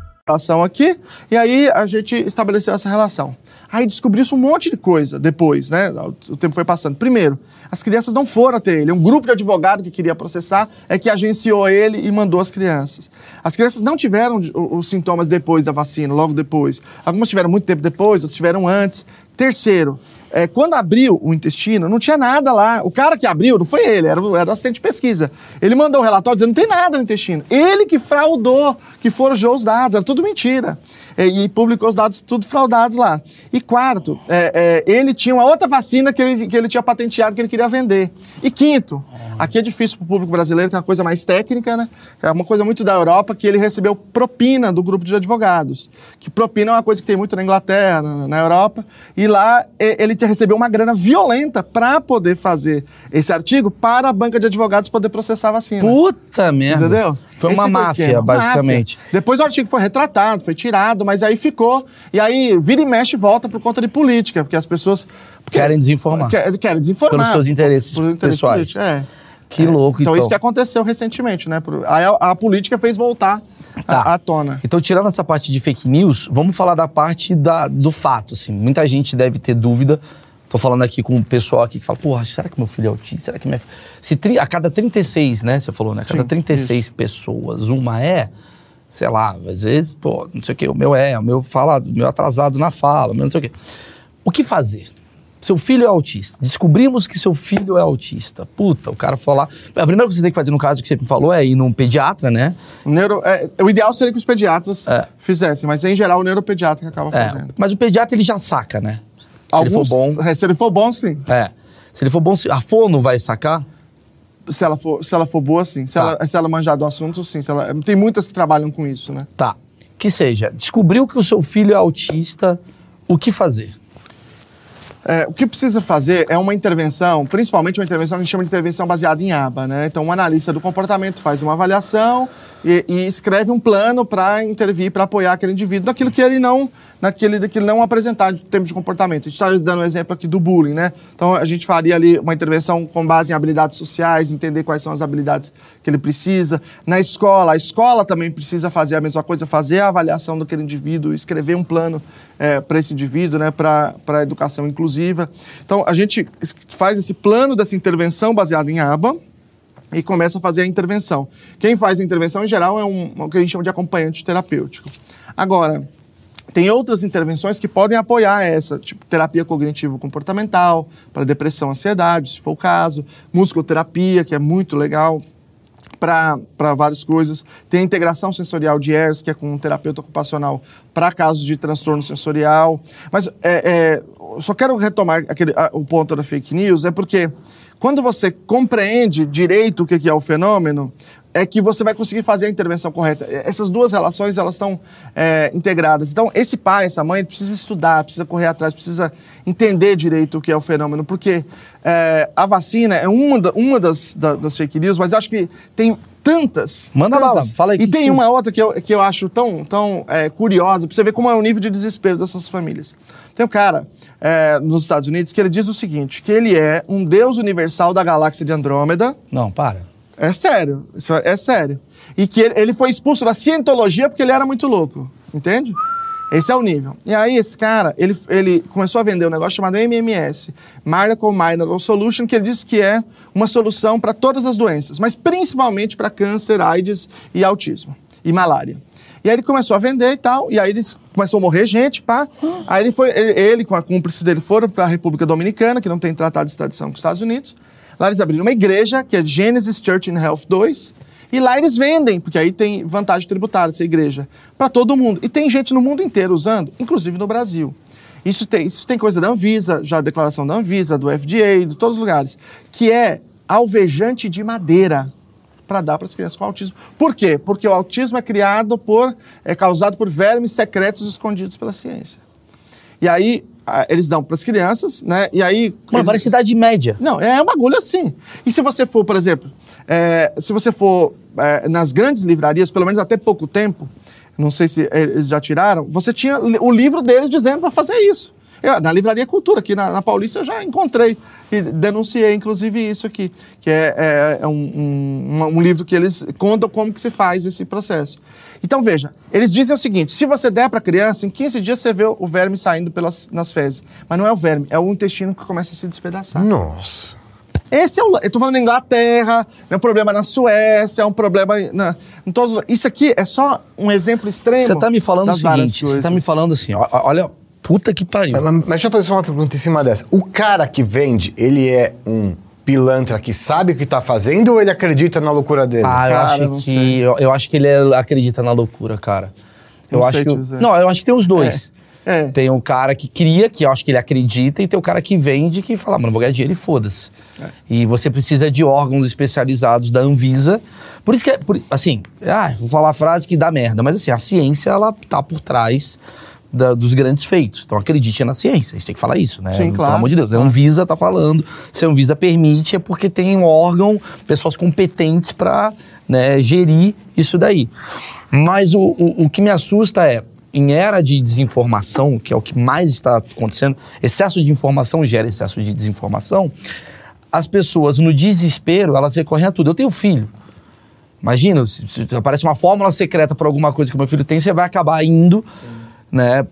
Relação aqui, e aí a gente estabeleceu essa relação. Aí descobriu-se um monte de coisa depois, né? O tempo foi passando. Primeiro, as crianças não foram até ele. Um grupo de advogado que queria processar é que agenciou ele e mandou as crianças. As crianças não tiveram os sintomas depois da vacina, logo depois. Algumas tiveram muito tempo depois, outras tiveram antes. Terceiro, é, quando abriu o intestino, não tinha nada lá. O cara que abriu, não foi ele, era era o assistente de pesquisa. Ele mandou um relatório dizendo não tem nada no intestino. Ele que fraudou, que forjou os dados, era tudo mentira. É, e publicou os dados tudo fraudados lá. E quarto, é, é, ele tinha uma outra vacina que ele, que ele tinha patenteado que ele queria vender. E quinto, aqui é difícil para o público brasileiro, que é uma coisa mais técnica, né? É uma coisa muito da Europa, que ele recebeu propina do grupo de advogados. Que propina é uma coisa que tem muito na Inglaterra, na, Europa. E lá ele te- recebeu uma grana violenta para poder fazer esse artigo para a banca de advogados poder processar a vacina. Puta merda. Entendeu? Foi uma máfia, esquema. basicamente. Máfia. Depois o artigo foi retratado, foi tirado, mas aí ficou. E aí vira e mexe e volta por conta de política, porque as pessoas. porque- Querem desinformar. Quer- Querem desinformar. Pelos seus interesses Por interesses pessoais. É. Que louco, Então, então. isso que aconteceu recentemente, né? Por- Aí a, a política fez voltar Tá. à tona. Então, tirando essa parte de fake news, vamos falar da parte da, do fato, assim. Muita gente deve ter dúvida. Tô falando aqui com o pessoal aqui que fala, porra, será que meu filho é autista? Será que minha... fi-" Se tri- a cada 36, né, você falou, né? A cada Sim, 36 pessoas, uma é, sei lá, às vezes, pô, não sei o quê, o meu é, o meu fala, o meu atrasado na fala, o meu não sei o quê. O que fazer? Seu filho é autista. Descobrimos que seu filho é autista. Puta, o cara lá. A primeira coisa que você tem que fazer no caso que você me falou é ir num pediatra, né? O, neuro, é, o ideal seria que os pediatras É. fizessem, mas em geral o neuropediatra que acaba É, fazendo. mas o pediatra ele já saca, né? Se Alguns- ele for bom. é, se ele for bom, sim. É. Se ele for bom, a fono vai sacar? Se ela for, se ela for boa, sim. Se, Tá. ela, se ela manjar do assunto, sim. Ela- tem muitas que trabalham com isso, né? Tá. Que seja, descobriu que o seu filho é autista, o que fazer? É, o que precisa fazer é uma intervenção, principalmente uma intervenção que a gente chama de intervenção baseada em aba, né? Então, um analista do comportamento faz uma avaliação e, e escreve um plano para intervir, para apoiar aquele indivíduo naquilo que ele não, naquele que ele não apresentar de termos de comportamento. A gente está dando um exemplo aqui do bullying, né? Então, a gente faria ali uma intervenção com base em habilidades sociais, entender quais são as habilidades que ele precisa. Na escola, a escola também precisa fazer a mesma coisa, fazer a avaliação daquele indivíduo, escrever um plano para esse indivíduo, né, para a educação inclusiva. Então, a gente faz esse plano dessa intervenção baseado em aba e começa a fazer a intervenção. Quem faz a intervenção, em geral, é um, o que a gente chama de acompanhante terapêutico. Agora, tem outras intervenções que podem apoiar essa, tipo terapia cognitivo-comportamental, para depressão, ansiedade, se for o caso, musicoterapia, que é muito legal, para várias coisas. Tem a integração sensorial de ERS, que é com um terapeuta ocupacional para casos de transtorno sensorial. Mas é, é, só quero retomar aquele, a- o ponto da fake news, é porque quando você compreende direito o que é o fenômeno, é que você vai conseguir fazer a intervenção correta. Essas duas relações, elas estão é, integradas. Então, esse pai, essa mãe, precisa estudar, precisa correr atrás, precisa entender direito o que é o fenômeno, porque é, a vacina é uma, da- uma das, da- das fake news, mas acho que tem tantas. Manda tantas. bala, fala aí E tem uma outra que eu, que eu acho tão, tão é, curiosa, pra você ver como é o nível de desespero dessas famílias. Tem um cara é, nos Estados Unidos que ele diz o seguinte, que ele é um deus universal da galáxia de Andrômeda, Não, para. É sério, isso é sério. E que ele, foi expulso da cientologia porque ele era muito louco, entende? Esse é o nível. E aí esse cara, ele, ele começou a vender um negócio chamado MMS, Miracle Mineral Solution, que ele diz que é uma solução para todas as doenças, mas principalmente para câncer, AIDS e autismo e malária. E aí ele começou a vender e tal, e aí eles começou a morrer gente, pá. Aí ele foi, ele, ele com a cúmplice dele foram para a República Dominicana, que não tem tratado de extradição com os Estados Unidos. Lá eles abriram uma igreja, que é Genesis Church in Health 2, e lá eles vendem, porque aí tem vantagem tributária essa igreja, para todo mundo. E tem gente no mundo inteiro usando, inclusive no Brasil. Isso tem, isso tem coisa da Anvisa, já a declaração da Anvisa, do FDA, de todos os lugares, que é alvejante de madeira para dar para as crianças com autismo. Por quê? Porque o autismo é criado por, é causado por vermes secretos escondidos pela ciência. E aí eles dão para as crianças, né? E aí Mano, eles- média. não, é um bagulho assim. E se você for, por exemplo, é, se você for é, nas grandes livrarias, pelo menos até pouco tempo, não sei se eles já tiraram, você tinha o livro deles dizendo para fazer isso. Eu, na Livraria Cultura, aqui na, na Paulista, eu já encontrei e denunciei, inclusive, isso aqui, que é, é- é um, um- um livro que eles contam como que se faz esse processo. Então, veja, eles dizem o seguinte, se você der para a criança, em 15 dias você vê o verme saindo pelas, nas fezes. Mas não é o verme, é o intestino que começa a se despedaçar. Nossa. Esse é o. Eu tô falando da Inglaterra, é um problema na Suécia, é um problema na, em todos. os- Isso aqui é só um exemplo extremo. Você tá me falando o seguinte, você tá me falando assim, olha, puta que pariu. Mas, mas deixa eu fazer só uma pergunta em cima dessa. O cara que vende, ele é um pilantra que sabe o que tá fazendo ou ele acredita na loucura dele? Ah, eu Cara, acho não que eu, eu acho que ele é- acredita na loucura, cara. Eu Não acho sei que eu- não, eu acho que tem os dois. É, é. Tem o cara que cria, que eu acho que ele acredita, e tem o cara que vende, que fala, mano, vou ganhar dinheiro e foda-se. É. E você precisa de órgãos especializados da Anvisa. Por isso que, é, por- assim, ah, vou falar a frase que dá merda, mas assim, a ciência, ela tá por trás da- dos grandes feitos. Então acredite na ciência, a gente tem que falar isso, né? Sim, Pelo claro. amor de Deus. A Anvisa tá falando, se a Anvisa permite, é porque tem um órgão, pessoas competentes para gerir isso daí. Mas o, o, o que me assusta é, em era de desinformação, que é o que mais está acontecendo, excesso de informação gera excesso de desinformação, as pessoas, no desespero, elas recorrem a tudo. Eu tenho filho. Imagina, se aparece uma fórmula secreta para alguma coisa que o meu filho tem, você vai acabar indo, né?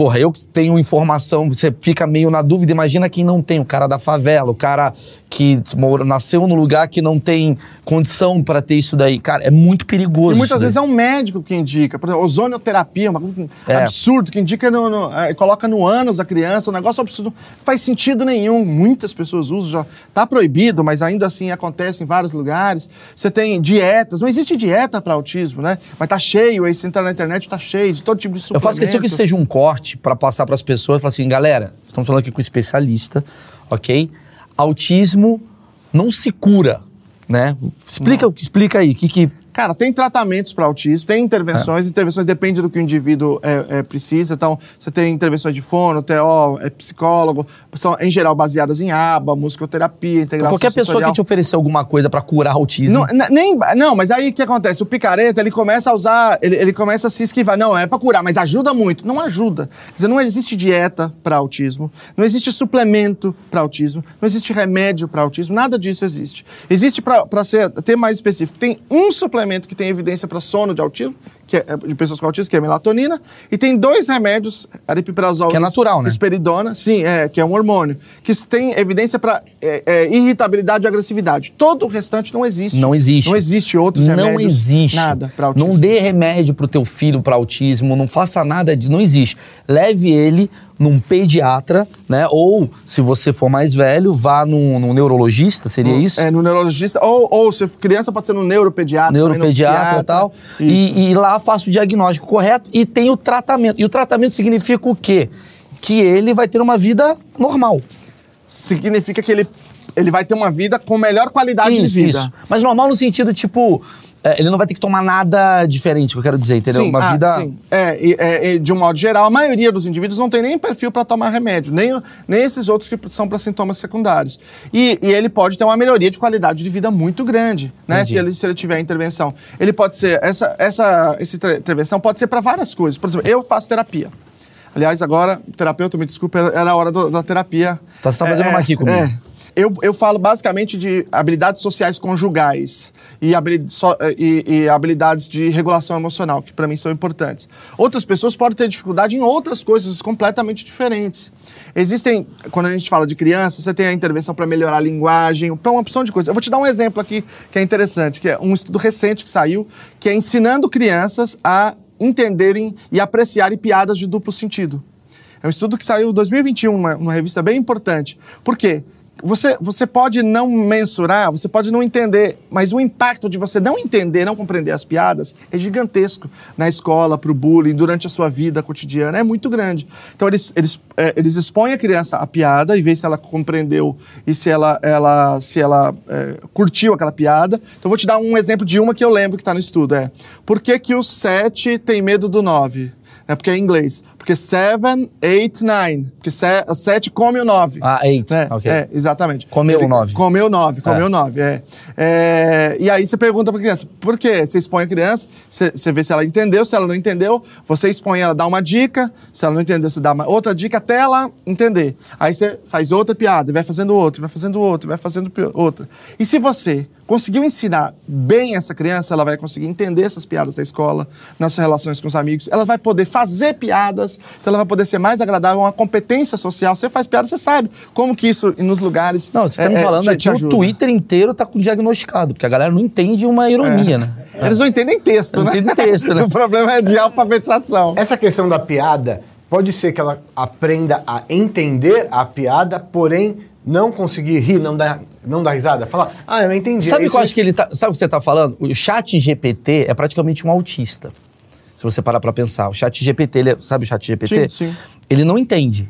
Porra, eu que tenho informação, você fica meio na dúvida. Imagina quem não tem, o cara da favela, o cara que mora, nasceu num lugar que não tem condição para ter isso daí. Cara, é muito perigoso. E muitas vezes é um médico que indica. Por exemplo, ozonioterapia, um bagulho É. absurdo, que indica no, no- eh, coloca no ânus da criança, um negócio absurdo. Não faz sentido nenhum. Muitas pessoas usam, já tá proibido, mas ainda assim acontece em vários lugares. Você tem dietas, não existe dieta para autismo, né? Mas tá cheio, aí você entra na internet, tá cheio de todo tipo de Eu suplemento. faço questão que isso seja um corte para passar para as pessoas, falar assim, galera, estamos falando aqui com um especialista, ok? Autismo não se cura, né? Explica, explica aí, o que que Cara, tem tratamentos para autismo, tem intervenções, É. intervenções depende do que o indivíduo é, é, precisa. Então, você tem intervenções de fono, TO, é, psicólogo, são em geral baseadas em aba, musicoterapia, integração qualquer pessoa sensorial. que te oferecer alguma coisa para curar autismo, Não, nem, não, mas aí o que acontece? O picareta, ele começa a usar, ele, ele começa a se esquivar. Não, é pra curar, mas ajuda muito. Não ajuda. Quer dizer, não existe dieta para autismo, não existe suplemento para autismo, não existe remédio para autismo, nada disso existe. Existe, para ser ter mais específico, tem um suplemento medicamento que tem evidência para sono de autismo, que é de pessoas com autismo, que é melatonina, e tem dois remédios, aripiprazol Que é natural, né? Risperidona, sim, é, que é um hormônio, que tem evidência para irritabilidade e agressividade. Todo o restante não existe. Não existe. Não existe outros Não remédios. existe. Nada para autismo. Não dê remédio pro teu filho para autismo, não faça nada de. Não existe. Leve ele num pediatra, né? Ou, se você for mais velho, vá num, num neurologista, seria isso? É, no neurologista, ou, ou se criança pode ser no neuropediatra. neuropediatra e tal. E, e lá faça o diagnóstico correto e tem o tratamento. E o tratamento significa o quê? Que ele vai ter uma vida normal. Significa que ele, ele vai ter uma vida com melhor qualidade isso, de vida. isso. Mas normal no sentido, tipo, ele não vai ter que tomar nada diferente, que eu quero dizer, entendeu? Sim, uma ah, vida. sim. É, é, e de um modo geral, a maioria dos indivíduos não tem nem perfil para tomar remédio, nem, nem esses outros que são para sintomas secundários. E, e ele pode ter uma melhoria de qualidade de vida muito grande, né? Se ele, se ele tiver intervenção. Ele pode ser, essa, essa, essa intervenção pode ser para várias coisas. Por exemplo, eu faço terapia. Aliás, agora, terapeuta, me desculpa, era a hora do- da terapia. Tá, você tá fazendo uma aqui comigo. É. Eu, eu falo basicamente de habilidades sociais conjugais e, habilidades de regulação emocional, que para mim são importantes. Outras pessoas podem ter dificuldade em outras coisas completamente diferentes. Existem, quando a gente fala de criança, você tem a intervenção para melhorar a linguagem, para uma opção de coisas. Eu vou te dar um exemplo aqui que é interessante, que é um estudo recente que saiu, que é ensinando crianças a entenderem e apreciarem piadas de duplo sentido. É um estudo que saiu em 2021, uma, uma revista bem importante. Por quê? Você, você pode não mensurar, você pode não entender, mas o impacto de você não entender, não compreender as piadas é gigantesco na escola, para o bullying, durante a sua vida cotidiana, é muito grande. Então, eles, eles, é, eles expõem a criança a piada e veem se ela compreendeu e se ela, ela, se ela é, curtiu aquela piada. Então, vou te dar um exemplo de uma que eu lembro que está no estudo. É, por que, que o 7 tem medo do 9? É porque é em inglês. Porque 7, 8, 9. Porque 7 come o 9. Ah, eight, É, ok. é, exatamente. Comeu o nove. Comeu 9, comeu É. 9, é. É, E aí você pergunta pra criança, por quê? Você expõe a criança, você, você vê se ela entendeu, se ela não entendeu, você expõe ela, dá uma dica, se ela não entendeu, você dá uma outra dica até ela entender. Aí você faz outra piada, vai fazendo outra, vai fazendo outra, vai fazendo outra. E se você conseguiu ensinar bem essa criança, ela vai conseguir entender essas piadas da escola, nas relações com os amigos, ela vai poder fazer piadas, então ela vai poder ser mais agradável, uma competência social. Você faz piada, você sabe como que isso nos lugares. Não, você tá me é, é, falando te- aqui, te o. Twitter inteiro tá com diagnosticado, porque a galera não entende uma ironia, né? Eles não entendem texto, Não né? entendem texto, né? o problema é de alfabetização. Essa questão da piada, pode ser que ela aprenda a entender a piada, porém não conseguir rir, não dar, não dar risada. Falar, ah, eu entendi. Sabe é o que eu isso acho que ele tá. Sabe o que você tá falando? O chat GPT é praticamente um autista. Se você parar pra pensar. O chat GPT, ele é- sabe o chat GPT? Sim, sim. Ele não entende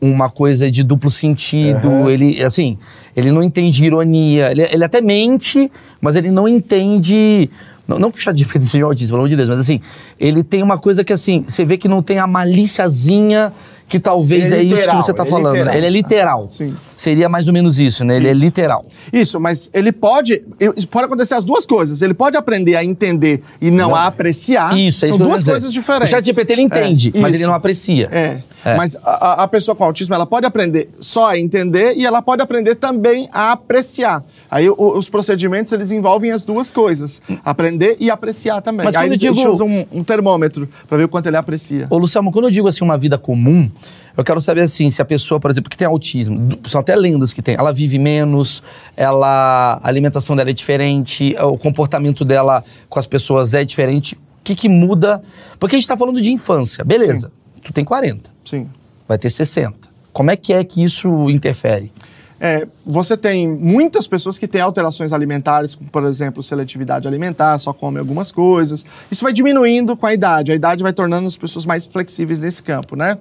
uma coisa de duplo sentido. Ele, assim, ele não entende ironia. Ele, ele até mente, mas ele não entende. Não, não que o chat GPT seja um autista, pelo amor de Deus, mas assim, ele tem uma coisa que assim, você vê que não tem a maliciazinha que talvez é é, isso que você tá ele é falando. né? literal. Ele é literal. Sim. Seria mais ou menos isso, né? Ele é literal. Isso, mas ele pode. Pode acontecer as duas coisas. Ele pode aprender a entender e não, a apreciar. Isso, é São isso duas coisas diferentes. O chat GPT ele entende, É, mas isso. ele não aprecia. É. É. Mas a, a pessoa com autismo, ela pode aprender só a entender e ela pode aprender também a apreciar. Aí o- os procedimentos, eles envolvem as duas coisas. Aprender e apreciar também. Mas Aí quando eu eles, digo- eles usam um, um termômetro para ver o quanto ele aprecia. Ô, Luciano, quando eu digo assim uma vida comum, eu quero saber assim, se a pessoa, por exemplo, que tem autismo, são até lendas que tem, ela vive menos, ela, a alimentação dela é diferente, o comportamento dela com as pessoas é diferente. O que que muda? Porque a gente tá falando de infância, beleza. Tu tem 40, Sim. vai ter 60. Como é que é que isso interfere? É, você tem muitas pessoas que têm alterações alimentares, como, por exemplo, seletividade alimentar, só come algumas coisas. Isso vai diminuindo com a idade. A idade vai tornando as pessoas mais flexíveis nesse campo, né?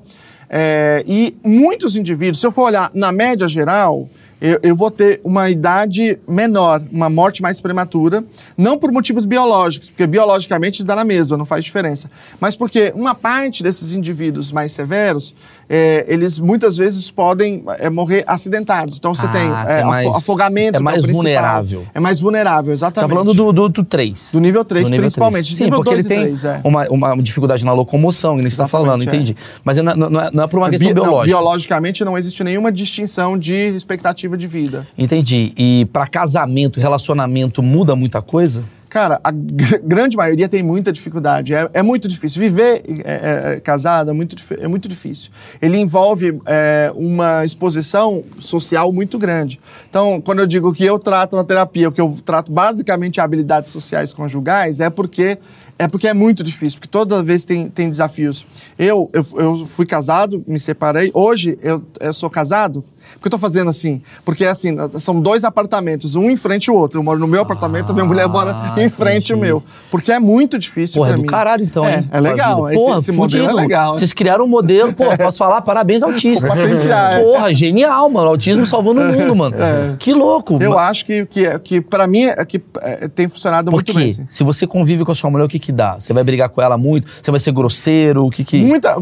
É, e muitos indivíduos, se eu for olhar na média geral, eu, eu vou ter uma idade menor, uma morte mais prematura, não por motivos biológicos, porque biologicamente dá na mesma, não faz diferença, mas porque uma parte desses indivíduos mais severos, é, eles muitas vezes podem é, morrer acidentados. Então você Ah, tem é é, mais- afogamento. é o mais vulnerável. É mais vulnerável, Tá exatamente. falando do, do, do 3. Do nível três, principalmente. Sim, Nível porque ele tem três, é. uma, uma dificuldade na locomoção, que nem você está falando, é. entendi. Mas não, não, não é, não é por uma questão Bi- não, biológica. biologicamente não existe nenhuma distinção de expectativa de vida. Entendi. E para casamento, relacionamento, muda muita coisa? Cara, a gr- grande maioria tem muita dificuldade. É, é muito difícil. Viver é, é, casado é muito, é muito difícil. Ele envolve é, uma exposição social muito grande. Então, quando eu digo que eu trato na terapia, o que eu trato basicamente é habilidades sociais conjugais, é porque é porque é muito difícil, porque toda vez tem, tem desafios. Eu, eu, eu fui casado, me separei. Hoje eu, eu sou casado. Por que eu tô fazendo assim? Porque assim, são dois apartamentos, um em frente ao outro. Eu moro no meu apartamento, minha mulher mora em frente ao meu. Porque é muito difícil Porra, é do mim. caralho, então, é, hein? É legal. Esse. Porra, esse modelo é legal. Vocês criaram um modelo, pô, posso falar? Parabéns, autista. É. Porra, genial, mano. Autismo salvando o mundo, mano. Que louco. Eu Ma- acho que, que, que para mim, é que, é, tem funcionado muito bem. assim. Se você convive com a sua mulher, o que que dá? Você vai brigar com ela muito? Você vai ser grosseiro? O que que... Muita,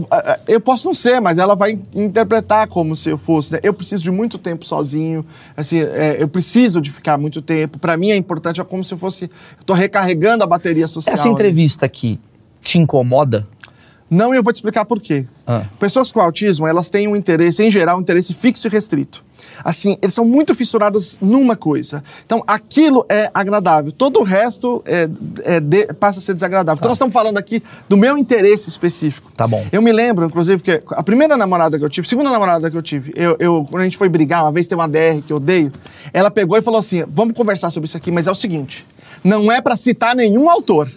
eu posso não ser, mas ela vai interpretar como se eu fosse. né? Eu preciso de muito tempo sozinho. Assim, eh, eu preciso de ficar muito tempo. Para mim é importante, é como se eu fosse. Eu tô recarregando a bateria social. Essa entrevista aqui te incomoda? Não, e eu vou te explicar por quê. Ah. Pessoas com autismo, elas têm um interesse, em geral, um interesse fixo e restrito. Assim, eles são muito fissurados numa coisa. Então, aquilo é agradável. Todo o resto é, é de- passa a ser desagradável. Então, nós estamos falando aqui do meu interesse específico. Tá bom. Eu me lembro, inclusive, que a primeira namorada que eu tive, a segunda namorada que eu tive, eu, eu- quando a gente foi brigar, uma vez tem uma DR que eu odeio, ela pegou e falou assim: vamos conversar sobre isso aqui, mas é o seguinte: não é para citar nenhum autor.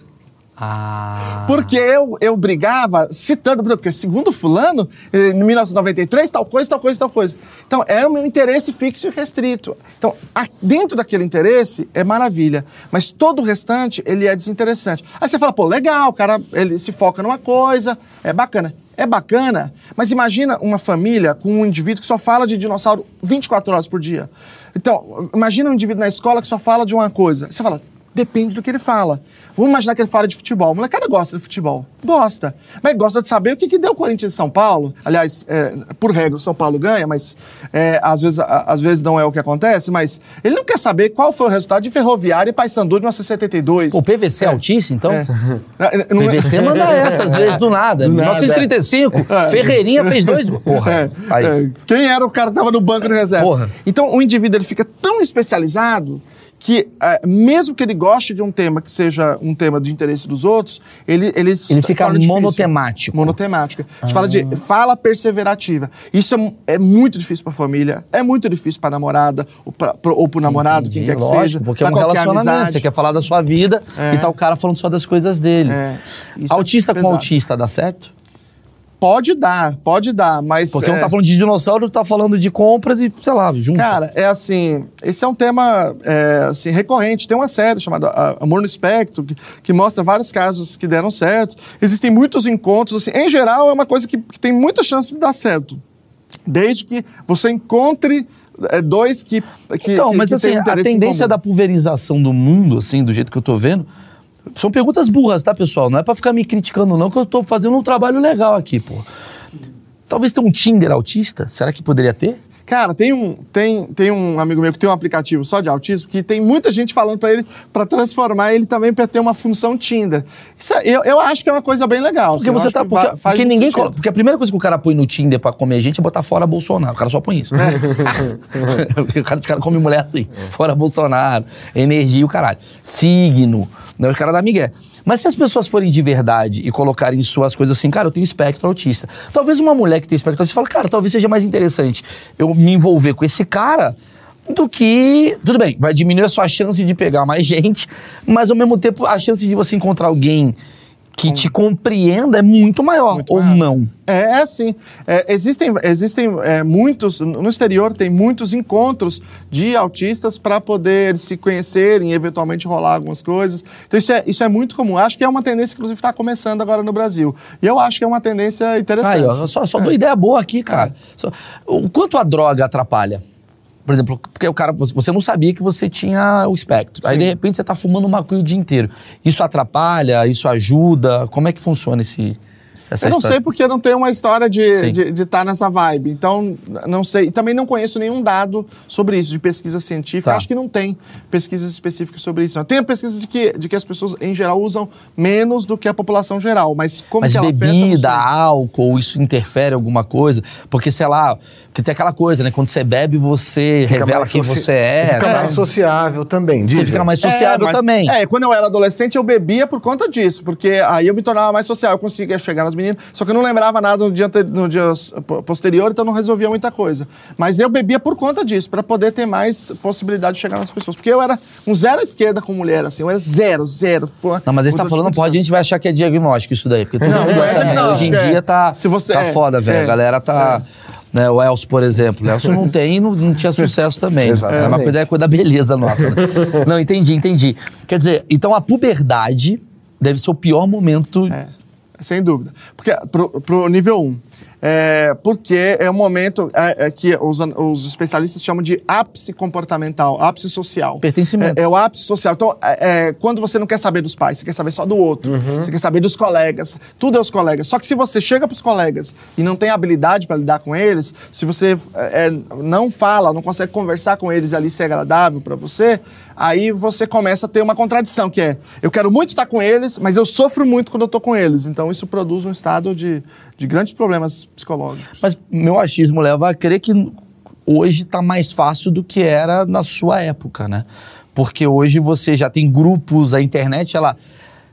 Ah... Porque eu, eu brigava citando, porque segundo fulano, eh, em 1993, tal coisa, tal coisa, tal coisa. Então, era o meu interesse fixo e restrito. Então, dentro daquele interesse, é maravilha. Mas todo o restante, ele é desinteressante. Aí você fala, pô, legal, o cara, ele se foca numa coisa, é bacana. É bacana, mas imagina uma família com um indivíduo que só fala de dinossauro 24 horas por dia. Então, imagina um indivíduo na escola que só fala de uma coisa. Você fala, Depende do que ele fala. Vamos imaginar que ele fala de futebol. O molecada gosta de futebol. Gosta. Mas gosta de saber o que, que deu o Corinthians e São Paulo. Aliás, é, por regra, o São Paulo ganha, mas é, às, vezes, a- às vezes não é o que acontece. Mas ele não quer saber qual foi o resultado de Ferroviária e Paysandu de 1972. Pô, o PVC é autista, então? É. Não é- PVC manda essa, às vezes, do nada. Do nada, 1935, Ferreirinha fez dois... Porra, É, aí. é. Quem era o cara que estava no banco de reserva? Porra. Então, o indivíduo ele fica tão especializado que, é, mesmo que ele goste de um tema que seja um tema de interesse dos outros, ele ele, Ele fica monotemático. Monotemática. A gente fala de fala perseverativa. Isso é, é muito difícil para família, é muito difícil para namorada ou para pro namorado, quem quer que Lógico, seja. porque é um relacionamento. amizade. Você quer falar da sua vida É. e tá o cara falando só das coisas dele. É, é Autista com pesado. autista dá certo? Pode dar, pode dar, mas Porque um é, tá falando de dinossauro, tá falando de compras e, sei lá, junto. Cara, é assim, esse é um tema é, assim, recorrente. Tem uma série chamada ah, Amor no Espectro, que, que mostra vários casos que deram certo. Existem muitos encontros, assim, em geral é uma coisa que, que tem muita chance de dar certo. Desde que você encontre é, dois que, que Então, que- mas assim, um a tendência da pulverização do mundo, assim, do jeito que eu tô vendo, são perguntas burras, tá, pessoal? Não é pra ficar me criticando, não, que eu tô fazendo um trabalho legal aqui, pô. Talvez tenha um Tinder autista? Será que poderia ter? Cara, tem um, tem, tem um amigo meu que tem um aplicativo só de autismo que tem muita gente falando pra ele para transformar ele também para ter uma função Tinder. Isso é- eu, eu acho que é uma coisa bem legal. Porque assim, você tá. que Porque, porque ninguém coloca. Porque a primeira coisa que o cara põe no Tinder pra comer gente é botar fora Bolsonaro. O cara só põe isso. Porque o cara, os caras comem mulher assim. Fora Bolsonaro, energia e o caralho. Signo. Né? Os caras da Miguel. Mas se as pessoas forem de verdade e colocarem suas coisas assim, cara, eu tenho espectro autista. Talvez uma mulher que tem espectro autista fala, cara, talvez seja mais interessante eu me envolver com esse cara do que. Tudo bem, vai diminuir a sua chance de pegar mais gente, mas ao mesmo tempo a chance de você encontrar alguém que te compreenda é muito maior, ou não. É, é assim. É, existem existem é, muitos. No exterior tem muitos encontros de autistas para poder se conhecerem eventualmente rolar algumas coisas. Então isso é, isso é muito comum. Acho que é uma tendência, inclusive, está começando agora no Brasil. E eu acho que é uma tendência interessante. Aí, ó, só, só dou ideia boa aqui, cara. Só- o quanto a droga atrapalha? Por exemplo, porque o cara, você não sabia que você tinha o espectro. Aí, de repente, você tá fumando maconha o dia inteiro. Isso atrapalha? Isso ajuda? Como é que funciona esse. Essa eu não história? sei porque eu não tenho uma história de estar de, estar nessa vibe. Então, não sei. E também não conheço nenhum dado sobre isso, de pesquisa científica. Tá. Acho que não tem pesquisas específicas sobre isso. Não. Tem pesquisas de que, de que as pessoas, em geral, usam menos do que a população geral. Mas como Mas que ela bebida, álcool, isso interfere em alguma coisa? Porque, sei lá, porque tem aquela coisa, né? Quando você bebe, você Fica revela quem soci- você é. Fica né? mais sociável também. Você fica mais sociável mas- também. É, quando eu era adolescente, eu bebia por conta disso, porque aí eu me tornava mais social, eu conseguia chegar nas meninas, só que eu não lembrava nada no dia, no dia po- posterior, então não resolvia muita coisa. Mas eu bebia por conta disso, pra poder ter mais possibilidade de chegar nas pessoas, porque eu era um zero à esquerda com mulher, assim, eu era zero, zero. Foi- Não, mas aí você tá por falando, pode, a gente vai achar que é diagnóstico isso daí. Porque Não, não é também. Hoje diagnóstico, em é. dia tá, Se você- tá é, foda, velho. é. A galera tá. Né, o Elcio, por exemplo. O Elcio não tem e não, não tinha sucesso também. Exatamente. É uma coisa, é coisa da beleza nossa. né? não, entendi, entendi. Quer dizer, então a puberdade deve ser o pior momento. É, sem dúvida. Porque pro, pro nível 1. É, porque é o momento é, é que os, os especialistas chamam de ápice comportamental, ápice social. Pertencimento. É, é o ápice social. Então, é, quando você não quer saber dos pais, você quer saber só do outro, você quer saber dos colegas, tudo é os colegas. Só que se você chega pros colegas e não tem habilidade para lidar com eles, se você não fala, não consegue conversar com eles e ali ser agradável para você, aí você começa a ter uma contradição, que é, eu quero muito estar com eles, mas eu sofro muito quando eu tô com eles. Então isso produz um estado de, de grandes problemas psicológicos. Mas meu achismo leva a crer que hoje tá mais fácil do que era na sua época, né? Porque hoje você já tem grupos, a internet, ela.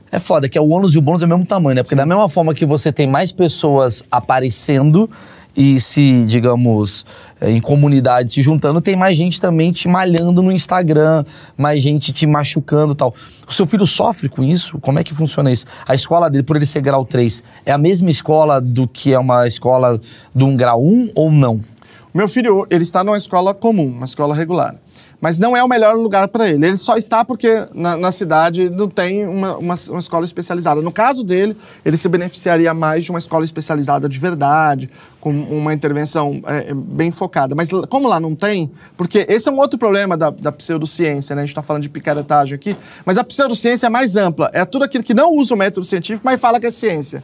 É foda, que é o ônus e o bônus do mesmo tamanho, né? Porque da mesma forma que você tem mais pessoas aparecendo e se, digamos, eh, em comunidade se juntando, tem mais gente também te malhando no Instagram, mais gente te machucando tal. O seu filho sofre com isso? Como é que funciona isso? A escola dele, por ele ser grau 3, é a mesma escola do que é uma escola de um grau 1 ou não? Meu filho, ele está numa escola comum, uma escola regular. Mas não é o melhor lugar para ele. Ele só está porque na, na cidade não tem uma, uma, uma escola especializada. No caso dele, ele se beneficiaria mais de uma escola especializada de verdade, com uma intervenção é, é, bem focada. Mas como lá não tem, porque esse é um outro problema da, da pseudociência, né? A gente está falando de picaretagem aqui, mas a pseudociência é mais ampla. É tudo aquilo que não usa o método científico, mas fala que é ciência.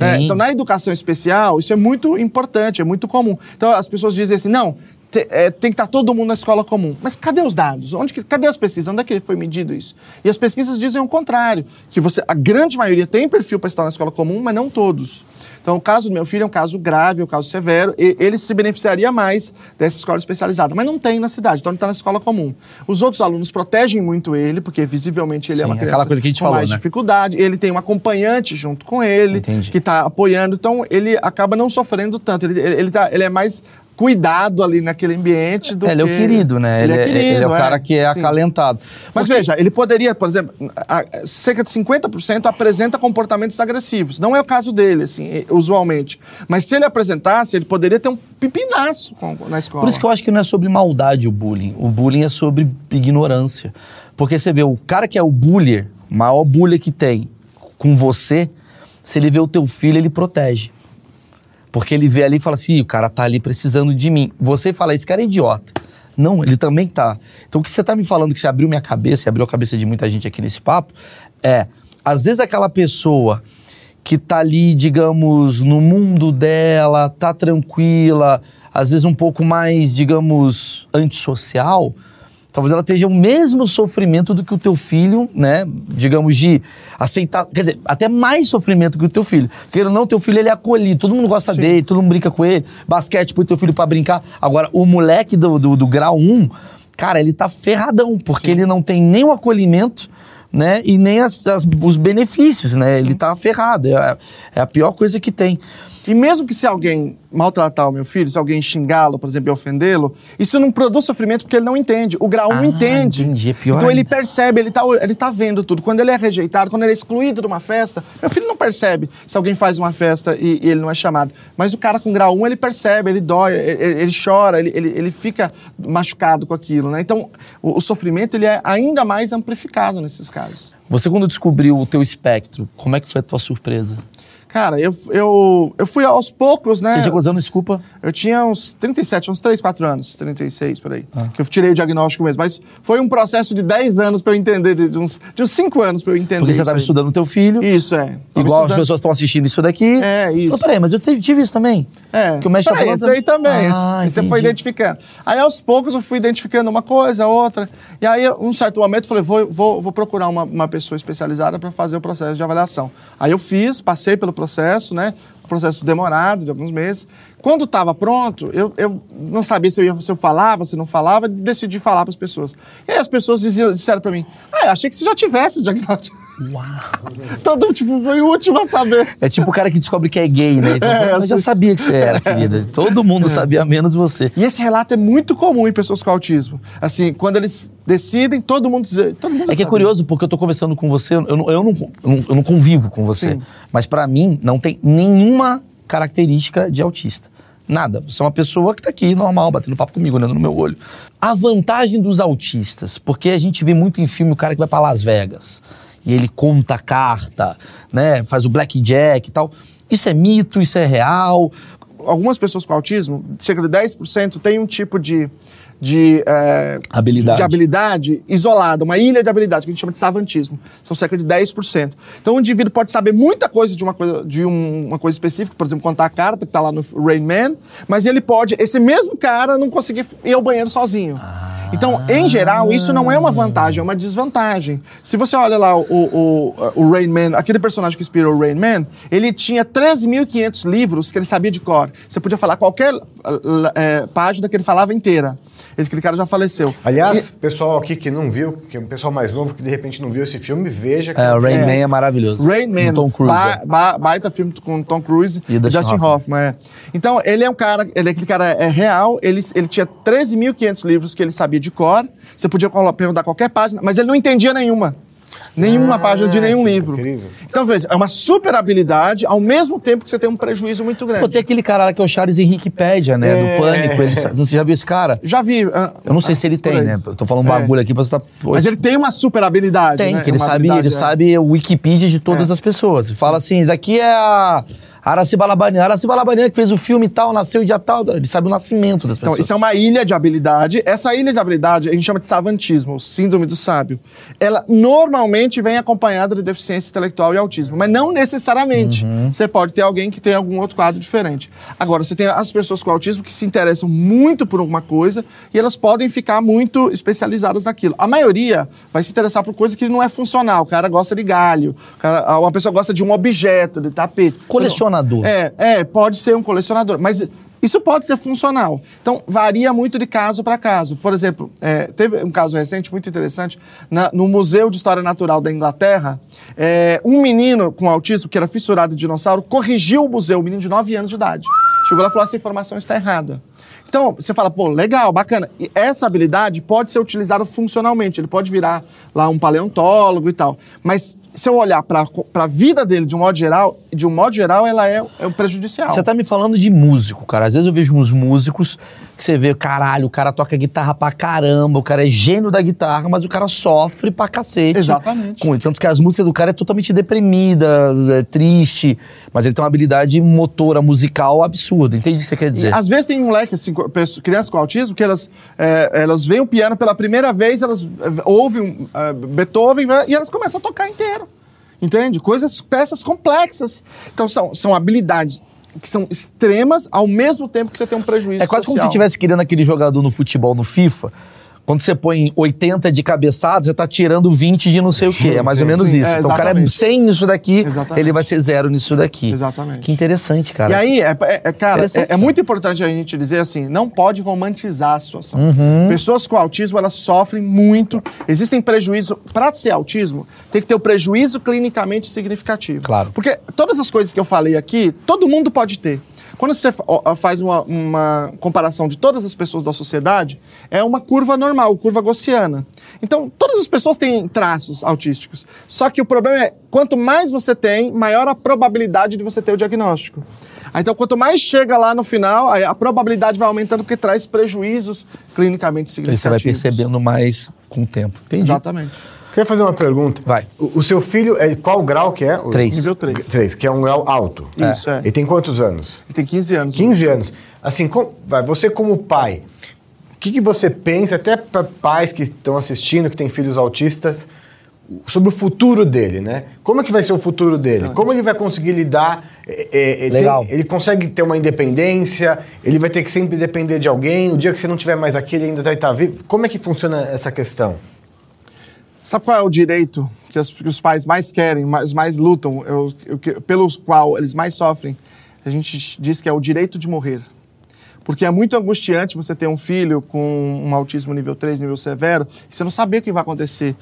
É, então, na educação especial, isso é muito importante, é muito comum. Então, as pessoas dizem assim, não, te- é, tem que estar todo mundo na escola comum. Mas cadê os dados? Onde que, cadê as pesquisas? Onde é que foi medido isso? E as pesquisas dizem o contrário, que você, a grande maioria tem perfil para estar na escola comum, mas não todos. Então, o caso do meu filho é um caso grave, é um caso severo, e ele se beneficiaria mais dessa escola especializada, mas não tem na cidade, então ele está na escola comum. Os outros alunos protegem muito ele, porque visivelmente ele é Sim, uma aquela criança coisa que a gente com falou, mais né? dificuldade, ele tem um acompanhante junto com ele, Entendi. que está apoiando, então ele acaba não sofrendo tanto, ele, ele, ele tá- ele é mais cuidado ali naquele ambiente do É, ele é o que- querido, né? Ele, é, ele é o cara que é sim. acalentado. Mas veja, ele poderia, por exemplo, a- cerca de 50% apresenta comportamentos agressivos. Não é o caso dele, assim, usualmente. Mas se ele apresentasse, ele poderia ter um pipinaço na escola. Por isso que eu acho que não é sobre maldade o bullying. O bullying é sobre ignorância. Porque você vê, o cara que é o bullier, maior bullier que tem com você, se ele vê o teu filho, ele protege. Porque ele vê ali e fala assim, "Ih, o cara tá ali precisando de mim. Você fala, esse cara é idiota. Não, ele também tá. Então o que você tá me falando que você abriu minha cabeça e abriu a cabeça de muita gente aqui nesse papo é, às vezes aquela pessoa que tá ali, digamos, no mundo dela, tá tranquila, às vezes um pouco mais, digamos, antissocial, talvez ela esteja o mesmo sofrimento do que o teu filho, né? Digamos, de aceitar, quer dizer, até mais sofrimento que o teu filho. Porque não, teu filho ele é acolhido, todo mundo gosta dele, todo mundo brinca com ele, basquete põe teu filho pra brincar. Agora, o moleque do, do, do grau 1, cara, ele tá ferradão, porque ele não tem nem o acolhimento, né? E nem as- as- os benefícios, né? Ele tá ferrado. É, é a pior coisa que tem. E mesmo que se alguém maltratar o meu filho, se alguém xingá-lo, por exemplo, e ofendê-lo, isso não produz sofrimento porque ele não entende. O grau 1 Ah, entende. entendi, é pior então ele ainda. percebe, ele tá, ele tá vendo tudo. Quando ele é rejeitado, quando ele é excluído de uma festa, meu filho não percebe se alguém faz uma festa e, e ele não é chamado. Mas o cara com grau 1, ele percebe, ele dói, ele, ele chora, ele, ele, ele fica machucado com aquilo, né? Então, o, o sofrimento, ele é ainda mais amplificado nesses casos. Você, quando descobriu o teu espectro, como é que foi a tua surpresa? Cara, eu, eu, eu fui aos poucos, né? Você tinha quantos anos, desculpa? Eu tinha uns 37, uns 3, 4 anos, 36 por aí. Ah. Que eu tirei o diagnóstico mesmo. Mas foi um processo de 10 anos pra eu entender, de, uns, de uns 5 anos pra eu entender. Porque você estava estudando o teu filho. Isso, é. Tava Igual as estudando- pessoas estão assistindo isso daqui. É, isso. Falou, peraí, mas eu tive isso também. É. Que o mestre tá falando. aí também. Ah, você foi identificando. Aí, aos poucos, eu fui identificando uma coisa, outra. E aí, um certo momento, eu falei, vou, vou, vou procurar uma, uma pessoa especializada para fazer o processo de avaliação. Aí eu fiz, passei pelo processo, né? Um processo demorado, de alguns meses. Quando estava pronto, eu, eu não sabia se eu, ia, se eu falava, se não falava, decidi falar para as pessoas. E aí as pessoas diziam, disseram para mim, ah, achei que você já tivesse o diagnóstico. Uau. Todo, tipo, foi o último a saber. É tipo o cara que descobre que é gay, né? Então, É, já assim. sabia que você era, querida. Todo mundo sabia, menos você. E esse relato é muito comum em pessoas com autismo. Assim, quando eles decidem, todo mundo diz, todo mundo É que é curioso, porque eu tô conversando com você, eu não, eu não, eu não, eu não convivo com você. Sim. Mas pra mim, não tem nenhuma característica de autista. Nada. Você é uma pessoa que tá aqui, normal, batendo papo comigo, olhando no meu olho. A vantagem dos autistas, porque a gente vê muito em filme o cara que vai pra Las Vegas e ele conta a carta, né? Faz o blackjack e tal. Isso é mito, isso é real. Algumas pessoas com autismo, cerca de 10%, tem um tipo de, de, é, Habilidade. de habilidade isolada, uma ilha de habilidade, que a gente chama de savantismo. São cerca de 10%. Então o indivíduo pode saber muita coisa de uma coisa, de um- uma coisa específica, por exemplo, contar a carta, que está lá no Rain Man, mas ele pode, esse mesmo cara, não conseguir ir ao banheiro sozinho. Então, em geral, isso não é uma vantagem, é uma desvantagem. Se você olha lá o, o, o Rain Man, aquele personagem que inspirou o Rain Man, ele tinha 13.500 livros que ele sabia de cor. Você podia falar qualquer eh, página que ele falava inteira. Esse aquele cara já faleceu. Aliás, pessoal aqui que não viu, que é um pessoal mais novo que de repente não viu esse filme, veja que É, o Rain É. Man é maravilhoso. Rain Man, Tom Cruise. ba- é. ba- baita filme com Tom Cruise E e Dustin Dustin, Hoffman. Hoffman. é. Então, ele é um cara, ele é aquele cara é real, ele, ele tinha 13.500 livros que ele sabia de cor, você podia perguntar qualquer página, mas ele não entendia nenhuma. Nenhuma página de nenhum que livro. incrível. Então, veja, é uma super habilidade, ao mesmo tempo que você tem um prejuízo muito grande. Pô, tem aquele cara lá que é o Charles Henrique Pédia, né? É. Do Pânico. Ele, não, você já viu esse cara? Já vi. ah, Eu não sei ah, se ele por tem, né? Eu tô falando um É. bagulho aqui pra você tá. Mas ele tem uma super habilidade. tem, né? que ele Uma sabe, ele é. sabe o Wikipedia de todas É. as pessoas. Fala assim, daqui é a Araci Balabanian. Araci Balabanian que fez o filme e tal, nasceu em dia tal. Ele sabe o nascimento das Então, pessoas. isso é uma ilha de habilidade. Essa ilha de habilidade a gente chama de savantismo, síndrome do sábio. Ela normalmente vem acompanhada de deficiência intelectual e autismo, mas não necessariamente. Uhum. Você pode ter alguém que tem algum outro quadro diferente. Agora, você tem as pessoas com autismo que se interessam muito por alguma coisa e elas podem ficar muito especializadas naquilo. A maioria vai se interessar por coisa que não é funcional. O cara gosta de galho, cara- uma pessoa gosta de um objeto, de tapete. Colecionador. É, é, pode ser um colecionador, mas isso pode ser funcional. Então, varia muito de caso para caso. Por exemplo, é, teve um caso recente muito interessante na- no Museu de História Natural da Inglaterra. é, um menino com autismo, que era fissurado em dinossauro, corrigiu o museu, um menino de 9 anos de idade. Chegou lá e falou: essa informação está errada. Então, você fala, pô, legal, bacana. E essa habilidade pode ser utilizada funcionalmente. Ele pode virar lá um paleontólogo e tal. Mas se eu olhar para a vida dele de um modo geral, de um modo geral, ela é, é prejudicial. Você tá me falando de músico, cara. Às vezes eu vejo uns músicos que você vê, caralho, o cara toca guitarra pra caramba, o cara é gênio da guitarra, mas o cara sofre pra cacete. Exatamente. Com, tanto que as músicas do cara é totalmente deprimida, é triste, mas ele tem uma habilidade motora, musical absurda. Entende o que você quer dizer? E, às vezes tem um moleque, assim, crianças com autismo, que elas, é, elas veem o piano pela primeira vez, elas é, ouvem é, Beethoven né, e elas começam a tocar inteiro. Entende? Coisas, peças complexas. Então são, são habilidades que são extremas ao mesmo tempo que você tem um prejuízo É quase como se social. estivesse querendo aquele jogador no futebol, no FIFA. Quando você põe 80 de cabeçada, você tá tirando 20 de não sei o quê. É mais ou Sim, menos sim, isso. é, então o cara é exatamente. 100 nisso daqui, Exatamente. ele vai ser zero nisso daqui. Exatamente. Que interessante, cara. E aí, é, é- é, cara, é, é muito importante a gente dizer assim, não pode romantizar a situação. Uhum. Pessoas com autismo, elas sofrem muito. Existem prejuízos. Para ser autismo, tem que ter o prejuízo clinicamente significativo. Claro. Porque todas as coisas que eu falei aqui, todo mundo pode ter. Quando você faz uma, uma comparação de todas as pessoas da sociedade, é uma curva normal, curva gaussiana. Então, todas as pessoas têm traços autísticos. Só que o problema é, quanto mais você tem, maior a probabilidade de você ter o diagnóstico. Aí, Então, quanto mais chega lá no final, a probabilidade vai aumentando porque traz prejuízos clinicamente Aí você vai significativos. percebendo mais com o tempo. Entendi. Exatamente. Queria fazer uma pergunta. Vai. O, o seu filho, é, qual grau que é? O- Três. Nível 3. Três, que é um grau alto. Isso, é. Ele tem quantos anos? Ele tem 15 anos. 15 anos. Assim, com- vai, você como pai, o que, que você pensa, até para pais que estão assistindo, que têm filhos autistas, sobre o futuro dele, né? Como é que vai ser o futuro dele? Como ele vai conseguir lidar? é, é, é, Legal. tem- ele consegue ter uma independência? Ele vai ter que sempre depender de alguém? O dia que você não tiver mais aqui, ele ainda vai estar vivo? Como é que funciona essa questão? Sabe qual é o direito que os, que os pais mais querem, mais, mais lutam, o que- pelo qual eles mais sofrem? A gente diz que é o direito de morrer. Porque é muito angustiante você ter um filho com um autismo nível 3, nível severo, e você não saber o que vai acontecer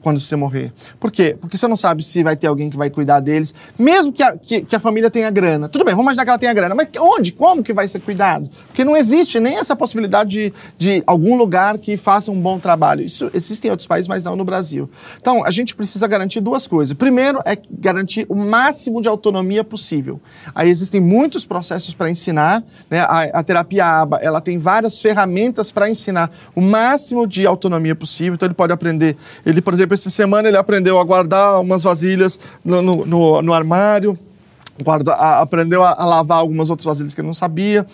quando você morrer. Por quê? Porque você não sabe se vai ter alguém que vai cuidar deles, mesmo que a, que, que a família tenha grana. Tudo bem, vamos imaginar que ela tenha grana, mas onde? Como que vai ser cuidado? Porque não existe nem essa possibilidade de, de algum lugar que faça um bom trabalho. Isso existe em outros países, mas não no Brasil. Então, a gente precisa garantir duas coisas. Primeiro é garantir o máximo de autonomia possível. Aí existem muitos processos para ensinar, né? A, a terapia ABA, ela tem várias ferramentas para ensinar o máximo de autonomia possível. Então ele pode aprender, ele, por exemplo, essa semana ele aprendeu a guardar umas vasilhas no, no, no- no armário, guarda, a- aprendeu a, a lavar algumas outras vasilhas que ele não sabia.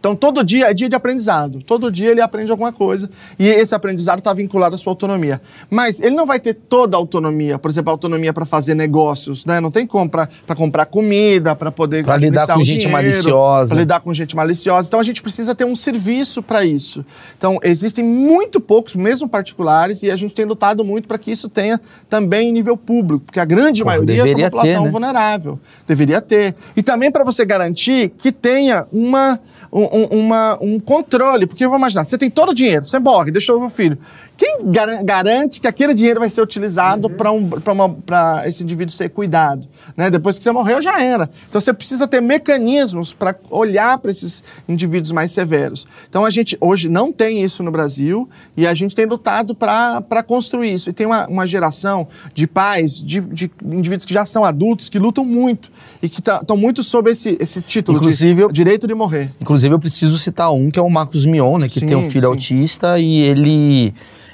Então, todo dia é dia de aprendizado. Todo dia ele aprende alguma coisa. E esse aprendizado está vinculado à sua autonomia. Mas ele não vai ter toda a autonomia. Por exemplo, a autonomia para fazer negócios. Né? Não tem como para comprar comida, para poder. Pra lidar com gente dinheiro, maliciosa. pra lidar com gente maliciosa. Então, a gente precisa ter um serviço para isso. Então, existem muito poucos, mesmo particulares, e a gente tem lutado muito para que isso tenha também em nível público. Porque a grande Porra, maioria é uma população ter, né? vulnerável. Deveria ter. E também para você garantir que tenha uma, um, um- uma- um controle. Porque vamos imaginar, você tem todo o dinheiro, você morre, deixou o filho. Quem gar- garante que aquele dinheiro vai ser utilizado para um, pra uma- pra esse indivíduo ser cuidado? Né? Depois que você morreu, já era. Então você precisa ter mecanismos para olhar para esses indivíduos mais severos. Então a gente hoje não tem isso no Brasil e a gente tem lutado para construir isso. E tem uma, uma geração de pais, de, de indivíduos que já são adultos, que lutam muito e que estão muito sob esse, esse título Inclusive, eu- de direito de morrer. Inclusive, eu preciso citar um, que é o Marcos Mion, né? Que Sim, tem um filho sim. autista e ele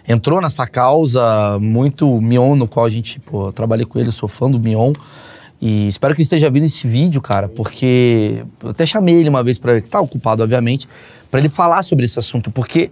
entrou nessa causa muito Mion, no qual a gente, pô, eu trabalhei com ele, sou fã do Mion. E espero que ele esteja vendo esse vídeo, cara, porque eu até chamei ele uma vez para que tá ocupado, obviamente, para ele falar sobre esse assunto, porque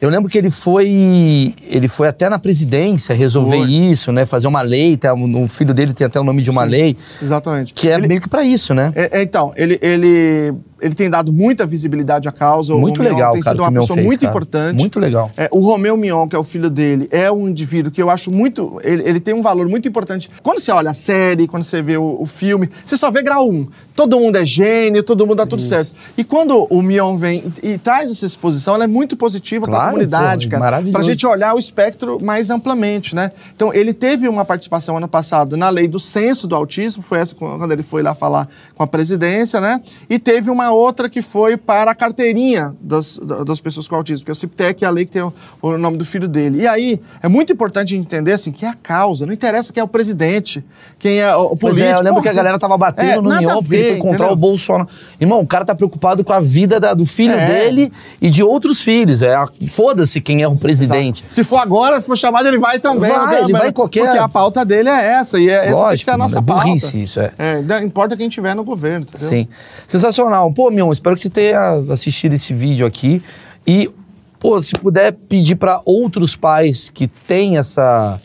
eu lembro que ele foi ele foi até na presidência resolver isso, né, fazer uma lei, tá, o filho dele tem até o nome de uma lei, Exatamente. que é Ele- meio que para isso, né? É, é, então, ele, ele, ele tem dado muita visibilidade à causa. O Muito Mion legal, tem cara, sido o uma o pessoa fez, muito cara. importante. Muito legal. É, o Romeu Mion, que é o filho dele, é um indivíduo que eu acho muito. Ele, ele tem um valor muito importante. Quando você olha a série, quando você vê o, o filme, você só vê grau 1. Todo mundo é gênio, todo mundo dá tudo certo. E quando o Mion vem e, e traz essa exposição, ela é muito positiva para a Claro, comunidade, cara. maravilhoso. Pra gente olhar o espectro mais amplamente, né? Então, ele teve uma participação ano passado na lei do censo do autismo, foi essa quando ele foi lá falar com a presidência, né? E teve uma outra que foi para a carteirinha das, da- das pessoas com autismo, que é o CIPTEC, é a lei que tem o, o nome do filho dele. E aí, é muito importante a gente entender, assim, que é a causa, não interessa quem é o presidente, quem é o, o Pois político. é, eu lembro Pô, que a galera tava batendo é, no Mion porque ele ver, foi contra o Bolsonaro. Irmão, o cara tá preocupado com a vida da- do filho É. dele e de outros filhos. É, Foda-se quem é o presidente. Se for agora, se for chamado, ele vai também. Vai, ele vai qualquer- Porque a pauta dele é essa, e é, essa tem que Lógico, ser a nossa mano, é pauta. burrice isso, é. não importa quem tiver no governo, entendeu? Sim. Sensacional. Pô, Mion, espero que você tenha assistido esse vídeo aqui. E, pô, se puder pedir pra outros pais que têm essa.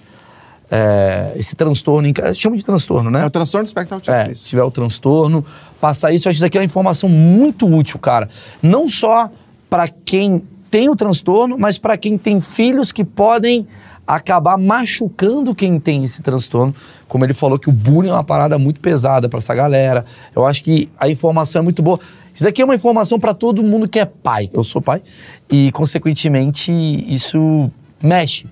é, esse transtorno, em casa, chama de transtorno, né? É o transtorno do espectro autista. É, se tiver o transtorno, passar isso, eu acho que isso aqui é uma informação muito útil, cara. Não só para quem tem o transtorno, mas para quem tem filhos que podem acabar machucando quem tem esse transtorno. Como ele falou que o bullying é uma parada muito pesada para essa galera. Eu acho que a informação é muito boa. Isso daqui é uma informação para todo mundo que é pai. Eu sou pai e consequentemente isso mexe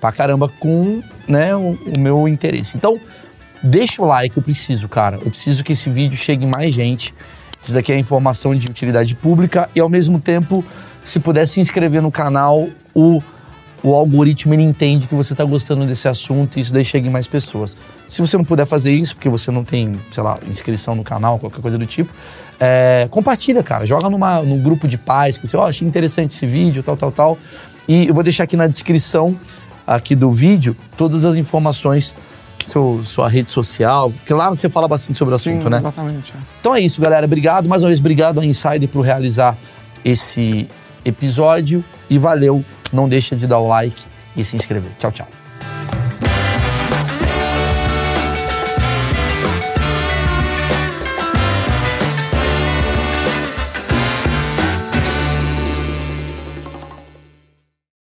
pra caramba com né, o, o meu interesse. Então, deixa o like, eu preciso, cara. Eu preciso que esse vídeo chegue mais gente. Isso daqui é informação de utilidade pública e, ao mesmo tempo, se puder se inscrever no canal, o, o algoritmo ele entende que você está gostando desse assunto e isso daí chega em mais pessoas. Se você não puder fazer isso, porque você não tem, sei lá, inscrição no canal, qualquer coisa do tipo, é, compartilha, cara. Joga numa, num grupo de pais que você, ó, achei interessante esse vídeo, tal, tal, tal. E eu vou deixar aqui na descrição aqui do vídeo todas as informações, seu, sua rede social, que lá você fala bastante sobre o assunto, Sim, né? Exatamente. é. Então é isso, galera. Obrigado. Mais uma vez, obrigado a Insider por realizar esse episódio. E valeu. Não deixa de dar o like e se inscrever. Tchau, tchau.